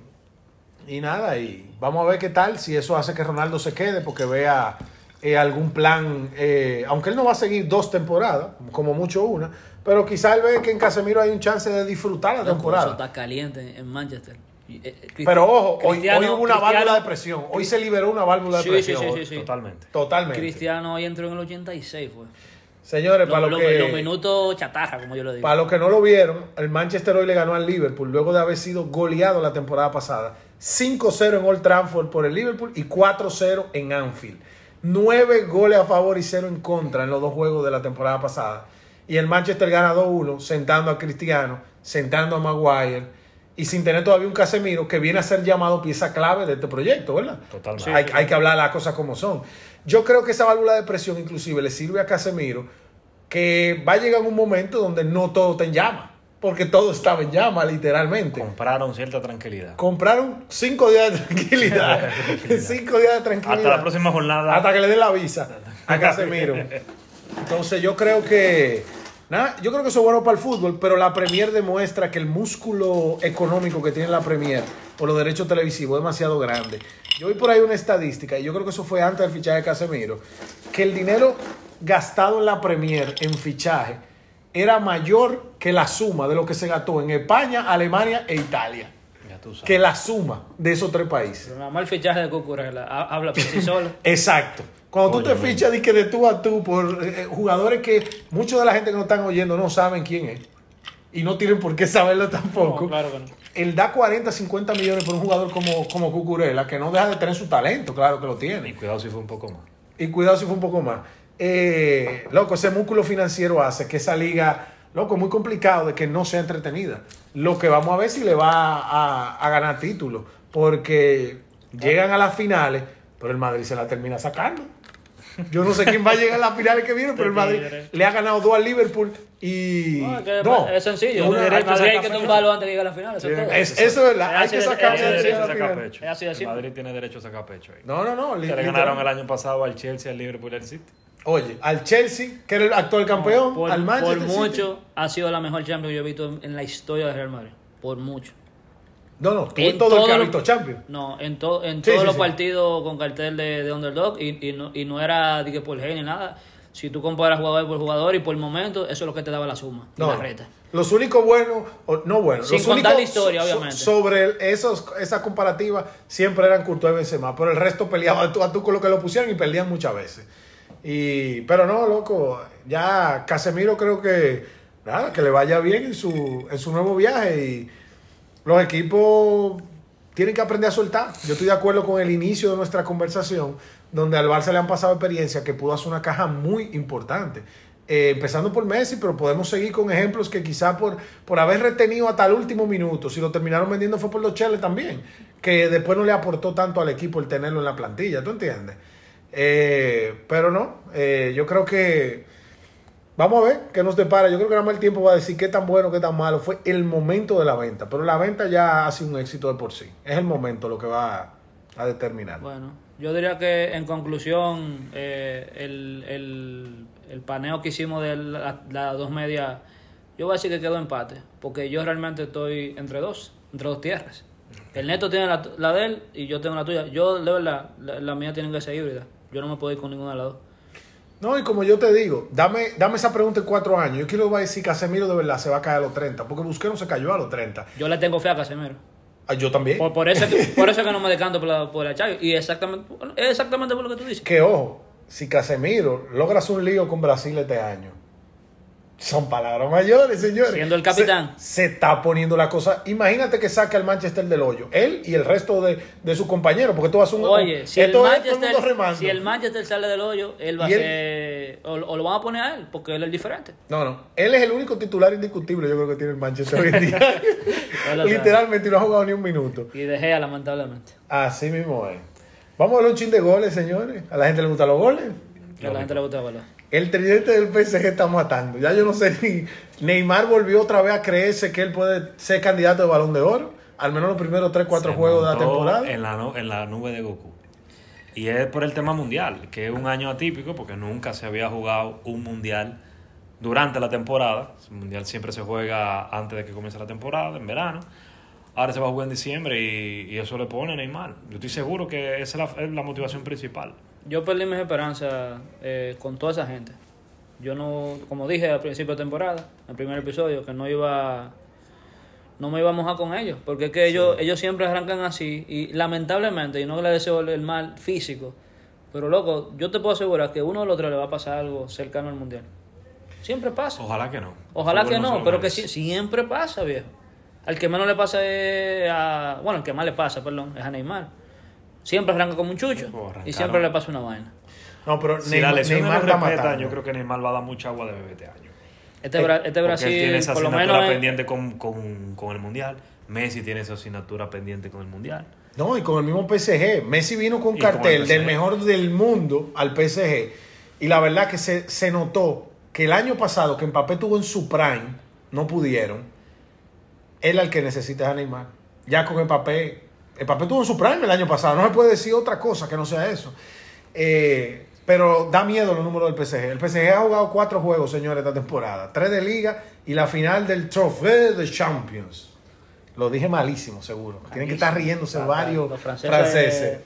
Speaker 1: y nada, y vamos a ver qué tal, si eso hace que Ronaldo se quede, porque vea eh, algún plan, eh, aunque él no va a seguir dos temporadas, como mucho una, pero quizá él ve que en Casemiro hay un chance de disfrutar la
Speaker 2: Eso
Speaker 1: temporada.
Speaker 2: está caliente en Manchester. Eh, eh,
Speaker 1: Pero ojo, hoy, hoy hubo una válvula de presión, hoy se liberó una válvula de
Speaker 2: Sí,
Speaker 1: presión.
Speaker 2: sí, sí, sí.
Speaker 3: Totalmente.
Speaker 1: Totalmente.
Speaker 2: Cristiano hoy entró en el 86, fue.
Speaker 1: Señores, para
Speaker 2: Los,
Speaker 1: los- que...
Speaker 2: los minutos chatarra, como yo lo digo.
Speaker 1: Para los que no lo vieron, el Manchester hoy le ganó al Liverpool luego de haber sido goleado la temporada pasada. 5-0 en Old Trafford por el Liverpool y 4-0 en Anfield. 9 goles a favor y 0 en contra en los dos juegos de la temporada pasada. Y el Manchester gana 2-1, sentando a Cristiano, sentando a Maguire y sin tener todavía un Casemiro que viene a ser llamado pieza clave de este proyecto, ¿verdad?
Speaker 3: Totalmente.
Speaker 1: hay, hay que hablar las cosas como son. Yo creo que esa válvula de presión inclusive le sirve a Casemiro que va a llegar un momento donde no todo está en llama, porque todo estaba en llama literalmente.
Speaker 3: Compraron cierta tranquilidad.
Speaker 1: Compraron cinco días de tranquilidad, cinco días de tranquilidad,
Speaker 3: Hasta la próxima jornada.
Speaker 1: hasta que le den la visa a Casemiro. Entonces yo creo que nada, yo creo que eso es bueno para el fútbol, pero la Premier demuestra que el músculo económico que tiene la Premier por los derechos televisivos es demasiado grande. Yo vi por ahí una estadística y yo creo que eso fue antes del fichaje de Casemiro, que el dinero gastado en la Premier en fichaje era mayor que la suma de lo que se gastó en España, Alemania e Italia. Que la suma de esos tres países.
Speaker 2: Pero nada más el fichaje de Cucurella ha- habla por sí solo.
Speaker 1: Exacto. Cuando tú te fichas de, que de tú a tú por eh, jugadores que muchos de la gente que nos están oyendo no saben quién es y no tienen por qué saberlo tampoco.
Speaker 2: No, claro que no.
Speaker 1: Él da 40, 50 millones por un jugador como, como Cucurella, que no deja de tener su talento, claro que lo
Speaker 3: Y
Speaker 1: tiene.
Speaker 3: cuidado si fue un poco más.
Speaker 1: y cuidado si fue un poco más. Eh, loco, ese músculo financiero hace que esa liga, loco, es muy complicado de que no sea entretenida. Lo que vamos a ver si le va a, a ganar títulos, porque llegan a las finales, pero el Madrid se la termina sacando. Yo no sé quién va a llegar a las finales que vienen, pero el Madrid le ha ganado dos al Liverpool y...
Speaker 2: No, es, que
Speaker 1: no,
Speaker 2: es sencillo.
Speaker 1: Una-
Speaker 3: a
Speaker 2: Madrid hay que tumbarlo antes de llegar a la final. Eso es todo.
Speaker 1: es, eso es verdad, hay
Speaker 2: Así
Speaker 1: que sacar
Speaker 3: pecho.
Speaker 2: Es así, así.
Speaker 3: El Madrid tiene derecho a sacar pecho ahí.
Speaker 1: No, no, no.
Speaker 3: le
Speaker 1: literal.
Speaker 3: ganaron el año pasado al Chelsea, al Liverpool y al City.
Speaker 1: Oye, al Chelsea, que era el actual campeón,
Speaker 2: Por,
Speaker 1: al Manchester
Speaker 2: por
Speaker 1: City.
Speaker 2: mucho ha sido la mejor Champions que yo he visto en, la historia de Real Madrid. Por mucho.
Speaker 1: No, no, tú
Speaker 2: En
Speaker 1: todo el que
Speaker 2: todo
Speaker 1: ha visto Champions.
Speaker 2: No, en, to- en
Speaker 1: Sí,
Speaker 2: todos
Speaker 1: sí,
Speaker 2: los
Speaker 1: sí.
Speaker 2: partidos con cartel de, de underdog y, y, no, y no era que por G ni nada. Si tú comparas jugador por jugador y por momento, eso es lo que te daba la suma
Speaker 1: No,
Speaker 2: la reta.
Speaker 1: los únicos buenos, no buenos,
Speaker 2: Sin
Speaker 1: los
Speaker 2: contar
Speaker 1: únicos
Speaker 2: la historia,
Speaker 1: so-
Speaker 2: obviamente.
Speaker 1: sobre esos, esa comparativa siempre eran Courtois y Benzema, pero el resto peleaba tú a tú con lo que lo pusieran y perdían muchas veces. Y, pero no, loco, ya Casemiro creo que, nada, que le vaya bien en su, en su nuevo viaje y los equipos tienen que aprender a soltar. Yo estoy de acuerdo con el inicio de nuestra conversación, donde al Barça le han pasado experiencias que pudo hacer una caja muy importante. Eh, empezando por Messi, pero podemos seguir con ejemplos que quizá por, por haber retenido hasta el último minuto, si lo terminaron vendiendo fue por los Cheles también, que después no le aportó tanto al equipo el tenerlo en la plantilla, ¿tú entiendes? Eh, pero no, eh, yo creo que Vamos a ver qué nos depara. Yo creo que nada más el tiempo va a decir qué tan bueno, qué tan malo. Fue el momento de la venta. Pero la venta ya ha sido un éxito de por sí. Es el momento lo que va a, determinar.
Speaker 2: Bueno, yo diría que en conclusión, eh, el, el, el paneo que hicimos de la- las dos medias, yo voy a decir que quedó empate, porque yo realmente estoy entre dos, entre dos tierras. El neto tiene la, la de él y yo tengo la tuya. Yo, de verdad, la, la mía tiene que ser híbrida. Yo no me puedo ir con ninguna de las dos.
Speaker 1: No, y como yo te digo, dame, dame esa pregunta en cuatro años. Yo quiero decir que Casemiro de verdad se va a caer a los 30. Porque Busquets se cayó a los 30.
Speaker 2: Yo le tengo fe a Casemiro.
Speaker 1: Ah, yo también.
Speaker 2: Por, por, eso, que- por eso que no me decanto por la, por la. Y exactamente, exactamente por lo que tú dices.
Speaker 1: Que ojo, si Casemiro logra hacer un lío con Brasil este año, son palabras mayores, señores.
Speaker 2: Siendo el capitán.
Speaker 1: Se, se está poniendo la cosa. Imagínate que saque al Manchester del hoyo. Él y el resto de, de sus compañeros. Porque tú vas a un.
Speaker 2: Oye, si
Speaker 1: esto el
Speaker 2: Manchester,
Speaker 1: remando.
Speaker 2: si el Manchester sale del hoyo, él va a
Speaker 1: él-
Speaker 2: ser. O, o lo van a poner a él, porque él es diferente.
Speaker 1: No, no. Él es el único titular indiscutible, yo creo que tiene el Manchester hoy en día. Literalmente, no ha jugado ni un minuto.
Speaker 2: Y de Gea, lamentablemente.
Speaker 1: Así mismo es. Vamos a ver un chin de goles, señores. A la gente le gustan los goles.
Speaker 2: A la gente le gusta verlo.
Speaker 1: El tridente del PSG está matando. Ya yo no sé ni. Neymar volvió otra vez a creerse que él puede ser candidato de balón de oro. Al menos los primeros 3, 4
Speaker 3: Se
Speaker 1: juegos de la temporada.
Speaker 3: En la, en la nube de Goku. Y es por el tema mundial, que es un año atípico porque nunca se había jugado un mundial durante la temporada. El mundial siempre se juega antes de que comience la temporada, en verano. Ahora se va a jugar en diciembre y, y eso le pone a Neymar. Yo estoy seguro que esa es la, es la motivación principal.
Speaker 2: Yo perdí mis esperanzas eh, con toda esa gente. Yo no, como dije al principio de temporada, en el primer episodio, que no iba no me iba a mojar con ellos, porque es que ellos, ellos siempre arrancan así y lamentablemente, y no le deseo el mal físico, pero loco, yo te puedo asegurar que uno los tres le va a pasar algo cercano al mundial. Siempre pasa.
Speaker 3: Ojalá que no.
Speaker 2: Ojalá que no, pero que sí- siempre pasa, viejo. Al que menos le pasa es a... Bueno, el que más le pasa, perdón, es a Neymar. Siempre arranca como un chucho
Speaker 3: Pues arrancaron.
Speaker 2: y siempre le pasa una vaina.
Speaker 1: No, pero
Speaker 3: Si la
Speaker 1: Neymar,
Speaker 3: lesión
Speaker 1: Neymar
Speaker 3: no
Speaker 1: está
Speaker 3: respeta,
Speaker 1: matando.
Speaker 3: yo creo que Neymar va a dar mucha agua de bebé este año.
Speaker 2: Este, Bra- este
Speaker 3: Porque él
Speaker 2: Brasil,
Speaker 3: tiene esa
Speaker 2: por lo
Speaker 3: asignatura
Speaker 2: menos... es-
Speaker 3: pendiente con, con, con el Mundial. Messi tiene esa asignatura pendiente con el Mundial.
Speaker 1: No, y con el mismo PSG. Messi vino con un
Speaker 3: Y con
Speaker 1: cartel
Speaker 3: el
Speaker 1: del
Speaker 3: PSG.
Speaker 1: mejor del mundo al PSG. Y la verdad que se, se notó que el año pasado, que Mbappé tuvo en su prime, no pudieron. Él al que necesita es a Neymar. Ya con Mbappé. Mbappé tuvo en su prime el año pasado. No se puede decir otra cosa que no sea eso. Eh, pero da miedo los números del PSG. El PSG ha jugado cuatro juegos, señores, esta temporada. Tres de liga y la final del Trofeo de Champions. Lo dije malísimo, seguro. Tienen que estar riéndose
Speaker 2: Ah,
Speaker 1: varios
Speaker 2: franceses-
Speaker 1: franceses.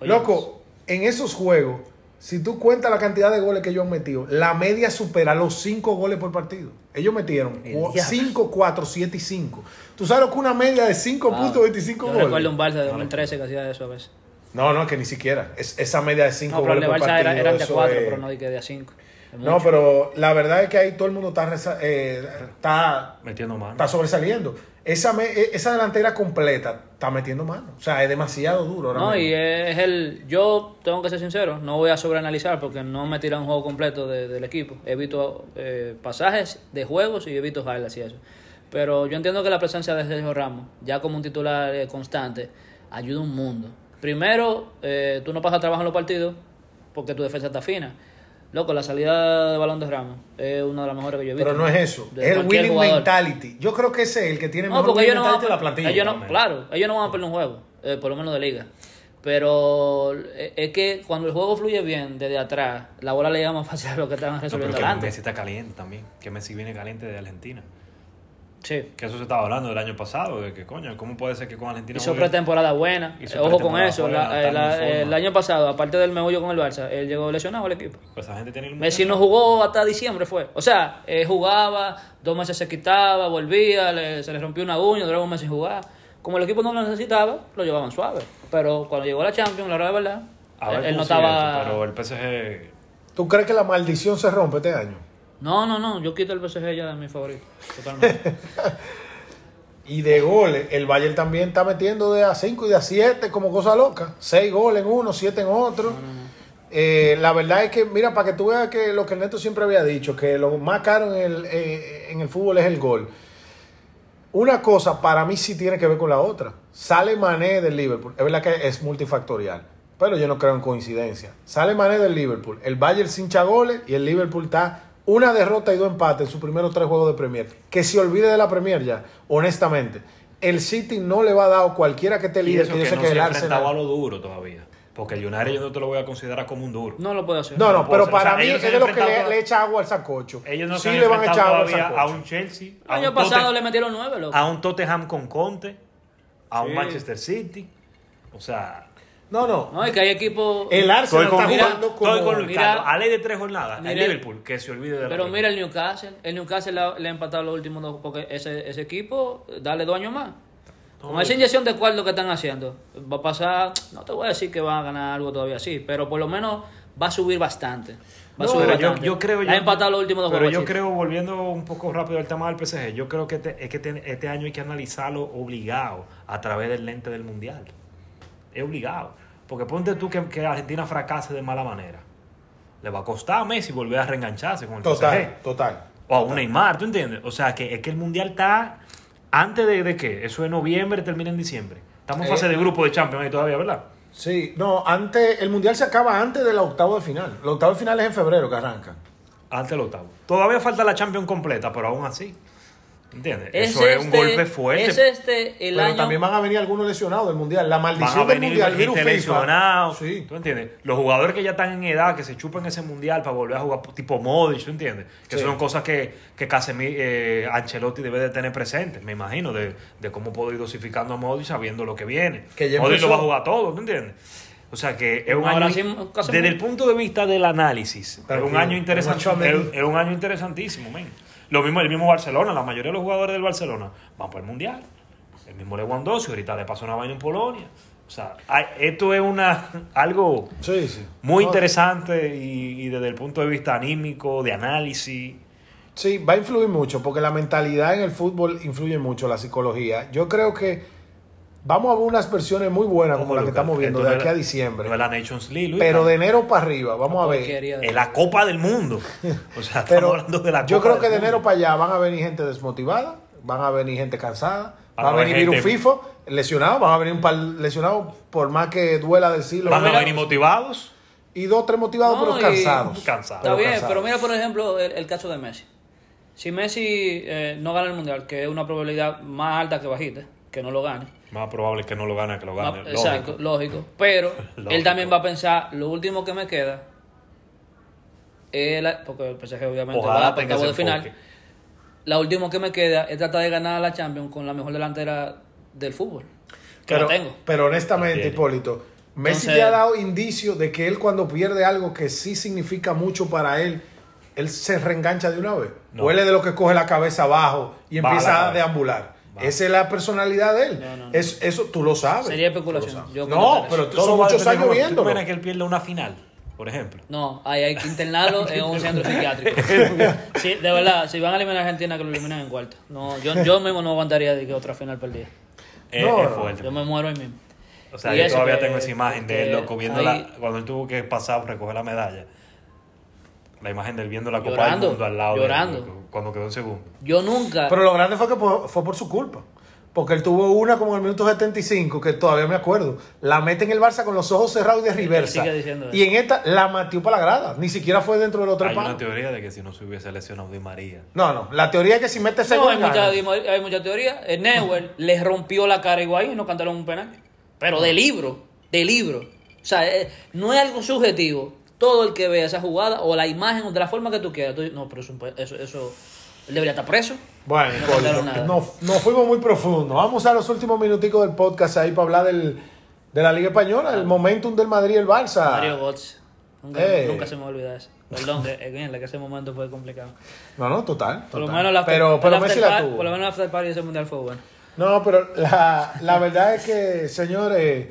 Speaker 2: Oye,
Speaker 1: Loco, en esos juegos, si tú cuentas la cantidad de goles que ellos han metido, la media supera los 5 goles por partido. Ellos metieron
Speaker 2: El diablo.
Speaker 1: 5, 4, 7 y 5. ¿Tú sabes lo que una media de 5.25
Speaker 2: Yo
Speaker 1: goles?
Speaker 2: recuerdo un Barça de 2013 que hacía eso a veces.
Speaker 1: No, no, que ni siquiera. Es, esa media de 5
Speaker 2: No,
Speaker 1: goles
Speaker 2: de
Speaker 1: por
Speaker 2: Barça
Speaker 1: partido.
Speaker 2: era, eran de
Speaker 1: eso
Speaker 2: 4,
Speaker 1: es-
Speaker 2: pero no de que de 5.
Speaker 1: No, pero la verdad es que ahí todo el mundo está, eh, está
Speaker 3: Metiendo mano.
Speaker 1: está sobresaliendo. Esa, me- e- esa delantera completa está metiendo mano. O sea, es demasiado duro. ahora
Speaker 2: No,
Speaker 1: mismo.
Speaker 2: y es el. Yo tengo que ser sincero, no voy a sobreanalizar porque no me tiran un juego completo de- del equipo. He visto eh, pasajes de juegos y he visto highlights y eso. Pero yo entiendo que la presencia de Sergio Ramos, ya como un titular eh, constante, ayuda un mundo. Primero, eh, tú no pasas trabajo en los partidos porque tu defensa está fina. Loco, la salida de balón de Ramos es una de las mejores que yo he visto.
Speaker 1: Pero no es eso. Es el winning
Speaker 2: jugador.
Speaker 1: mentality. Yo creo que ese es el que tiene
Speaker 2: No,
Speaker 1: mejor
Speaker 2: porque ellos no, van,
Speaker 1: de la plantilla.
Speaker 2: ellos no- claro, ellos no van a perder un juego, eh, por lo menos de liga. Pero eh, es que cuando el juego fluye bien desde atrás, la bola le llega más fácil a lo que están
Speaker 3: No, pero
Speaker 2: resolviendo
Speaker 3: que
Speaker 2: adelante.
Speaker 3: Messi está caliente también. Que Messi viene caliente de Argentina.
Speaker 2: Sí.
Speaker 3: Que eso se estaba hablando del año pasado. De que, coño, ¿cómo puede ser que con Argentina
Speaker 2: Hizo pretemporada buena.
Speaker 3: Hizo
Speaker 2: Eh, Ojo con eso.
Speaker 3: buena,
Speaker 2: la- eh, la- el año pasado, aparte del meollo con el Barça, él llegó lesionado al equipo.
Speaker 3: Pues esa gente tiene el
Speaker 2: Messi no jugó hasta diciembre, fue. O sea, eh, jugaba, dos meses se quitaba, volvía, le- se le rompió una uña, duraba un mes sin jugar. Como el equipo no lo necesitaba, lo llevaban suave. Pero cuando llegó la Champions, la hora de verdad,
Speaker 3: A ver
Speaker 2: él, él no estaba...
Speaker 3: Pero el PSG.
Speaker 1: ¿Tú crees que la maldición se rompe este año?
Speaker 2: No, no, no, yo quito el PSG ya de mi favorito. Totalmente.
Speaker 1: Y de goles, el Bayern también está metiendo de a 5 y de a 7 como cosa loca. 6 goles en uno, 7 en otro. Eh, la verdad es que, mira, para que tú veas que lo que el Neto siempre había dicho, que lo más caro en el, eh, en el fútbol es el gol. Una cosa para mí sí tiene que ver con la otra. Sale Mané del Liverpool. Es verdad que es multifactorial, pero yo no creo en coincidencia. Sale Mané del Liverpool. El Bayern sin goles y el Liverpool está una derrota y dos empates en sus primeros tres juegos de Premier. Que se olvide de la Premier ya, honestamente. El City no le va a dar cualquiera que esté
Speaker 3: Y
Speaker 1: líder,
Speaker 3: eso
Speaker 1: que yo
Speaker 3: que
Speaker 1: sé
Speaker 3: no
Speaker 1: que
Speaker 3: se
Speaker 1: el
Speaker 3: ha enfrentado a
Speaker 1: Arsenal.
Speaker 3: lo duro todavía. Porque el United yo no te lo voy a considerar como un duro.
Speaker 2: No lo puedo hacer.
Speaker 1: No, no, pero para
Speaker 3: O sea,
Speaker 1: mí es de los que le, echa agua al sancocho.
Speaker 3: Ellos no
Speaker 1: sí
Speaker 3: se han
Speaker 1: le van a echar agua al
Speaker 3: a un Chelsea,
Speaker 2: El año
Speaker 3: un,
Speaker 2: pasado le metieron nueve, loco.
Speaker 3: a un Tottenham con Conte, a un. Manchester City. O sea,
Speaker 1: No, no.
Speaker 2: No, es que hay equipos...
Speaker 1: El Arsenal
Speaker 3: estoy con,
Speaker 1: está
Speaker 3: mira,
Speaker 1: jugando como...
Speaker 3: estoy con Luis
Speaker 2: Mira-.
Speaker 3: A ley de tres jornadas. el Liverpool, que se olvide de
Speaker 2: Pero mira el Newcastle. El Newcastle le ha, empatado los últimos dos porque ese, ese equipo, dale dos años más. Con esa inyección de cuarto que están haciendo, va a pasar, no te voy a decir que van a ganar algo todavía así, pero por lo menos va a subir bastante. Va a
Speaker 3: No,
Speaker 2: subir
Speaker 3: pero yo,
Speaker 2: bastante.
Speaker 3: yo creo yo-
Speaker 2: ha empatado los últimos dos
Speaker 3: Pero yo creo, volviendo un poco rápido al tema del PSG, yo creo que este, es que te- este año hay que analizarlo obligado a través del lente del mundial. Es obligado. Porque ponte tú que, que Argentina fracase de mala manera. Le va a costar a Messi volver a reengancharse con el
Speaker 1: Total,
Speaker 3: PSG.
Speaker 1: total.
Speaker 3: O a un Neymar, ¿tú entiendes? O sea, que es que el mundial está antes de, de qué? Eso es noviembre, termina en diciembre. Estamos en fase
Speaker 1: Eh,
Speaker 3: de grupo de Champions ahí todavía, ¿verdad?
Speaker 1: Sí, no, antes, el mundial se acaba antes del octavo de final. El octavo de final es en febrero que arranca.
Speaker 3: Antes del octavo. Todavía falta la Champions completa, pero aún así. ¿Entiendes?
Speaker 2: Es
Speaker 3: Eso es un
Speaker 2: este-
Speaker 3: golpe fuerte.
Speaker 2: Es este el
Speaker 1: Pero
Speaker 2: año.
Speaker 1: también van a venir algunos lesionados del mundial. La
Speaker 3: Van
Speaker 1: maldición
Speaker 3: a
Speaker 1: del
Speaker 3: venir
Speaker 1: mundial,
Speaker 3: gente
Speaker 1: FIFA.
Speaker 3: lesionados.
Speaker 1: Sí.
Speaker 3: ¿Tú entiendes? Los jugadores que ya están en edad, que se chupan ese mundial para volver a jugar tipo Modric, ¿tú entiendes? Que
Speaker 1: Sí.
Speaker 3: son cosas que, que Casemir, eh, Ancelotti debe de tener presentes, me imagino, de, de cómo puedo ir dosificando a Modric sabiendo lo que viene.
Speaker 1: Que ya
Speaker 3: Modric
Speaker 1: empezó.
Speaker 3: lo va a jugar todo, ¿tú entiendes? O sea que es un
Speaker 2: Ahora
Speaker 3: año,
Speaker 2: sí, Casemiro.
Speaker 3: desde el punto de vista del análisis, es un año interesante, es, es un año interesantísimo, men. Lo mismo el mismo Barcelona, la mayoría de los jugadores del Barcelona van por el mundial. El mismo Lewandowski, ahorita le pasó una vaina en Polonia. O sea, hay- esto es una algo
Speaker 1: Sí, sí.
Speaker 3: muy
Speaker 1: No,
Speaker 3: interesante y, y desde el punto de vista anímico, de análisis.
Speaker 1: Sí, va a influir mucho porque la mentalidad en el fútbol influye mucho, la psicología. Yo creo que vamos a ver unas versiones muy buenas como la que estamos viendo de aquí a diciembre.
Speaker 3: No es la Nations League, Luis,
Speaker 1: Pero de enero para arriba, vamos a ver.
Speaker 3: Es la Copa del Mundo. O sea, estamos
Speaker 1: Pero
Speaker 3: hablando de la
Speaker 1: yo
Speaker 3: Copa
Speaker 1: creo que
Speaker 3: del
Speaker 1: de enero
Speaker 3: Mundo.
Speaker 1: para allá van a venir gente desmotivada, van a venir gente cansada,
Speaker 3: Van
Speaker 1: va
Speaker 3: a
Speaker 1: venir
Speaker 3: gente-
Speaker 1: FIFO, lesionados, van a venir un par lesionados, por más que duela decirlo.
Speaker 3: Van a venir motivados.
Speaker 1: Y dos, tres motivados,
Speaker 2: No,
Speaker 1: pero
Speaker 2: y-
Speaker 1: cansados.
Speaker 3: Cansados.
Speaker 2: Está bien,
Speaker 1: cansados.
Speaker 2: pero mira por ejemplo el, el caso de Messi. Si Messi eh, no gana el mundial, que es una probabilidad más alta que bajita, que no lo gane.
Speaker 3: Más probable que no lo gane que lo gane.
Speaker 2: Más- exacto,
Speaker 3: lógico.
Speaker 2: lógico. Pero
Speaker 3: Lógico.
Speaker 2: él también va a pensar, lo último que me queda es la- porque el PSG obviamente
Speaker 3: Ojalá
Speaker 2: va a
Speaker 3: tenga
Speaker 2: octavo de final. La última que me queda es tratar de ganar la Champions con la mejor delantera del fútbol. Que
Speaker 1: Pero,
Speaker 2: la tengo.
Speaker 1: pero honestamente,
Speaker 3: La.
Speaker 1: Hipólito, Messi
Speaker 2: Entonces-
Speaker 1: ya ha dado indicios de que él cuando pierde algo que sí significa mucho para él, él se reengancha de una vez.
Speaker 3: No.
Speaker 1: O él es de los que coge la cabeza abajo y
Speaker 3: la
Speaker 1: empieza a
Speaker 3: cabeza.
Speaker 1: deambular. Esa es la personalidad de él.
Speaker 2: No, no, no.
Speaker 1: Es, eso tú lo sabes.
Speaker 2: Sería especulación.
Speaker 1: sabes.
Speaker 2: Yo
Speaker 1: no, pero tú son muchos años
Speaker 3: cómo- ¿Tú que él pierda una final? por ejemplo.
Speaker 2: No, ahí hay que internarlo en un centro psiquiátrico. Sí, de verdad, si van a eliminar a Argentina, que lo eliminen en cuarto. No, yo, yo mismo no aguantaría de que otra final perdida.
Speaker 3: Es,
Speaker 1: No,
Speaker 3: es fuerte.
Speaker 2: Yo me muero ahí mismo.
Speaker 3: O sea,
Speaker 2: Y
Speaker 3: yo todavía
Speaker 2: que-
Speaker 3: tengo esa imagen de él, loco, viendo
Speaker 2: ahí-
Speaker 3: la, cuando él tuvo que pasar, recoger la medalla. La imagen de él viendo la Copa
Speaker 2: Llorando,
Speaker 3: del Mundo al lado de él,
Speaker 2: llorando.
Speaker 3: loco, cuando quedó en segundo.
Speaker 2: Yo nunca.
Speaker 1: Pero lo grande fue que fue por su culpa. Porque él tuvo una como en el minuto 75, que todavía me acuerdo. La mete en el Barça con los ojos cerrados y de reversa.
Speaker 2: sigue diciendo eso.
Speaker 1: Y en esta la matió para la grada. Ni siquiera fue dentro de los tres
Speaker 3: Hay una teoría de que si no se hubiese lesionado Di María.
Speaker 1: No, no. La teoría es que si mete ese
Speaker 2: no,
Speaker 1: gol,
Speaker 2: hay mucha, hay mucha teoría. El Neuer le rompió la cara a Higuaín y no cantaron un penal. Pero de libro, de libro. O sea, eh, no es algo subjetivo. Todo el que vea esa jugada o la imagen o de la forma que tú quieras. tú- no, pero eso, eso, eso él debería estar preso.
Speaker 1: Bueno,
Speaker 2: No contaron nada.
Speaker 1: nos, nos fuimos muy profundo. Vamos a los últimos minuticos del podcast ahí para hablar del, de la Liga Española, el momentum del Madrid y el Barça.
Speaker 2: Mario Götze. Nunca,
Speaker 1: Eh.
Speaker 2: nunca se me olvida eso. Perdón, que, ese momento fue complicado.
Speaker 1: No, no, total.
Speaker 2: Por lo menos la
Speaker 1: pero, pero Messi la tuvo.
Speaker 2: Por lo menos el after party de ese mundial fue bueno.
Speaker 1: No, pero la, la verdad es que, señores,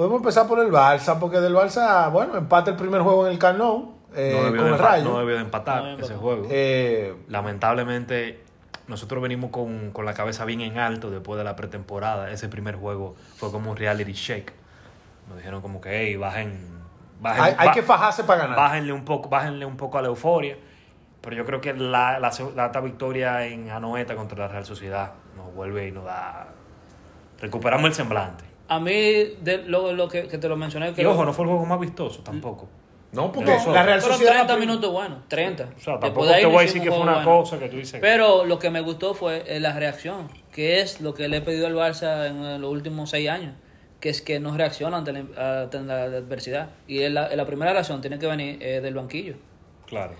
Speaker 1: podemos empezar por el Barça, porque del Barça, bueno, empata el primer juego en el Nou eh,
Speaker 3: no, debió
Speaker 1: con
Speaker 3: de
Speaker 1: el
Speaker 3: empa-
Speaker 1: Rayo.
Speaker 3: no debió de empatar
Speaker 2: No
Speaker 3: ese juego.
Speaker 1: Eh,
Speaker 3: Lamentablemente, nosotros venimos con, con la cabeza bien en alto después de la pretemporada. Ese primer juego fue como un reality shake. Nos dijeron como que, hey, bajen, bajen
Speaker 1: hay hay
Speaker 3: ba-
Speaker 1: que fajarse para ganar.
Speaker 3: bájenle un poco, bájenle un poco a la euforia. Pero yo creo que la, la, la esta victoria en Anoeta contra la Real Sociedad nos vuelve y nos da. Recuperamos el semblante.
Speaker 2: A mí, de, lo, lo que, que te lo mencioné, que
Speaker 3: Y ojo, no fue el juego más vistoso tampoco.
Speaker 1: No, porque
Speaker 3: No,
Speaker 1: la Real Sociedad...
Speaker 2: 30
Speaker 1: la prim-
Speaker 2: minutos buenos, 30.
Speaker 3: O sea, tampoco
Speaker 2: de ahí
Speaker 3: te voy a decir que fue una
Speaker 2: bueno.
Speaker 3: cosa que tú dices.
Speaker 2: Pero lo que me gustó fue eh, la reacción, que es lo que le he pedido al Barça en eh, los últimos seis años, que es que no reacciona ante la, ante la adversidad. Y en la, en la primera reacción tiene que venir eh, del banquillo.
Speaker 3: Claro.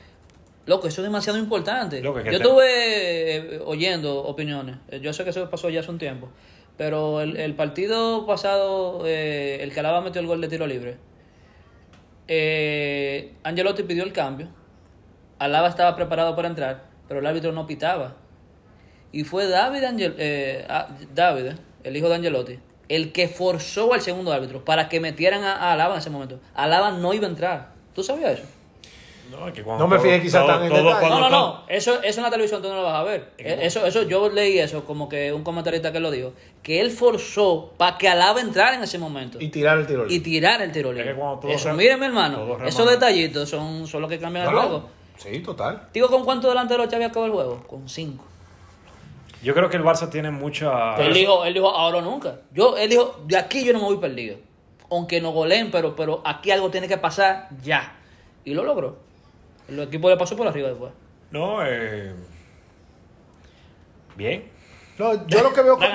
Speaker 2: Loco, eso es demasiado importante.
Speaker 3: Loco, es que
Speaker 2: Yo
Speaker 3: te-
Speaker 2: estuve eh, oyendo opiniones. Yo sé que eso pasó ya hace un tiempo. Pero el, el partido pasado, eh, el que Alaba metió el gol de tiro libre, eh, Angelotti pidió el cambio. Alaba estaba preparado para entrar, pero el árbitro no pitaba. Y fue David, eh, ah, David, el hijo de Angelotti, el que forzó al segundo árbitro para que metieran a, a Alaba en ese momento. Alaba no iba a entrar. ¿Tú sabías eso?
Speaker 3: No, es que cuando
Speaker 1: No me
Speaker 3: todo-
Speaker 1: fijé quizá
Speaker 3: todo-
Speaker 1: tan en
Speaker 3: todo
Speaker 1: detalle.
Speaker 3: cuando
Speaker 2: No, no, no. Eso, eso en la televisión tú no lo vas a ver.
Speaker 3: Es
Speaker 2: Eh, Eso, eso, yo leí eso como que un comentarista que lo dijo. Que él forzó para que Alaba entrara en ese momento.
Speaker 1: Y tirar el tiro.
Speaker 2: Y tirar el tiro libre.
Speaker 3: que cuando todo
Speaker 2: Eso,
Speaker 3: rem-
Speaker 2: mire mi hermano. Esos detallitos son, son los que cambian
Speaker 1: No,
Speaker 2: el juego.
Speaker 1: Sí, total.
Speaker 2: Digo, ¿con cuánto delanteros Xavi acabó el juego? Con cinco.
Speaker 3: Yo creo que el Barça tiene mucha.
Speaker 2: él, dijo, él dijo, ahora o nunca. Yo, él dijo, de aquí yo no me voy perdido. Aunque no goleen, pero, pero aquí algo tiene que pasar ya. Y lo logró. El equipo le pasó por arriba después.
Speaker 3: No, eh. Bien.
Speaker 1: No, yo lo que veo con,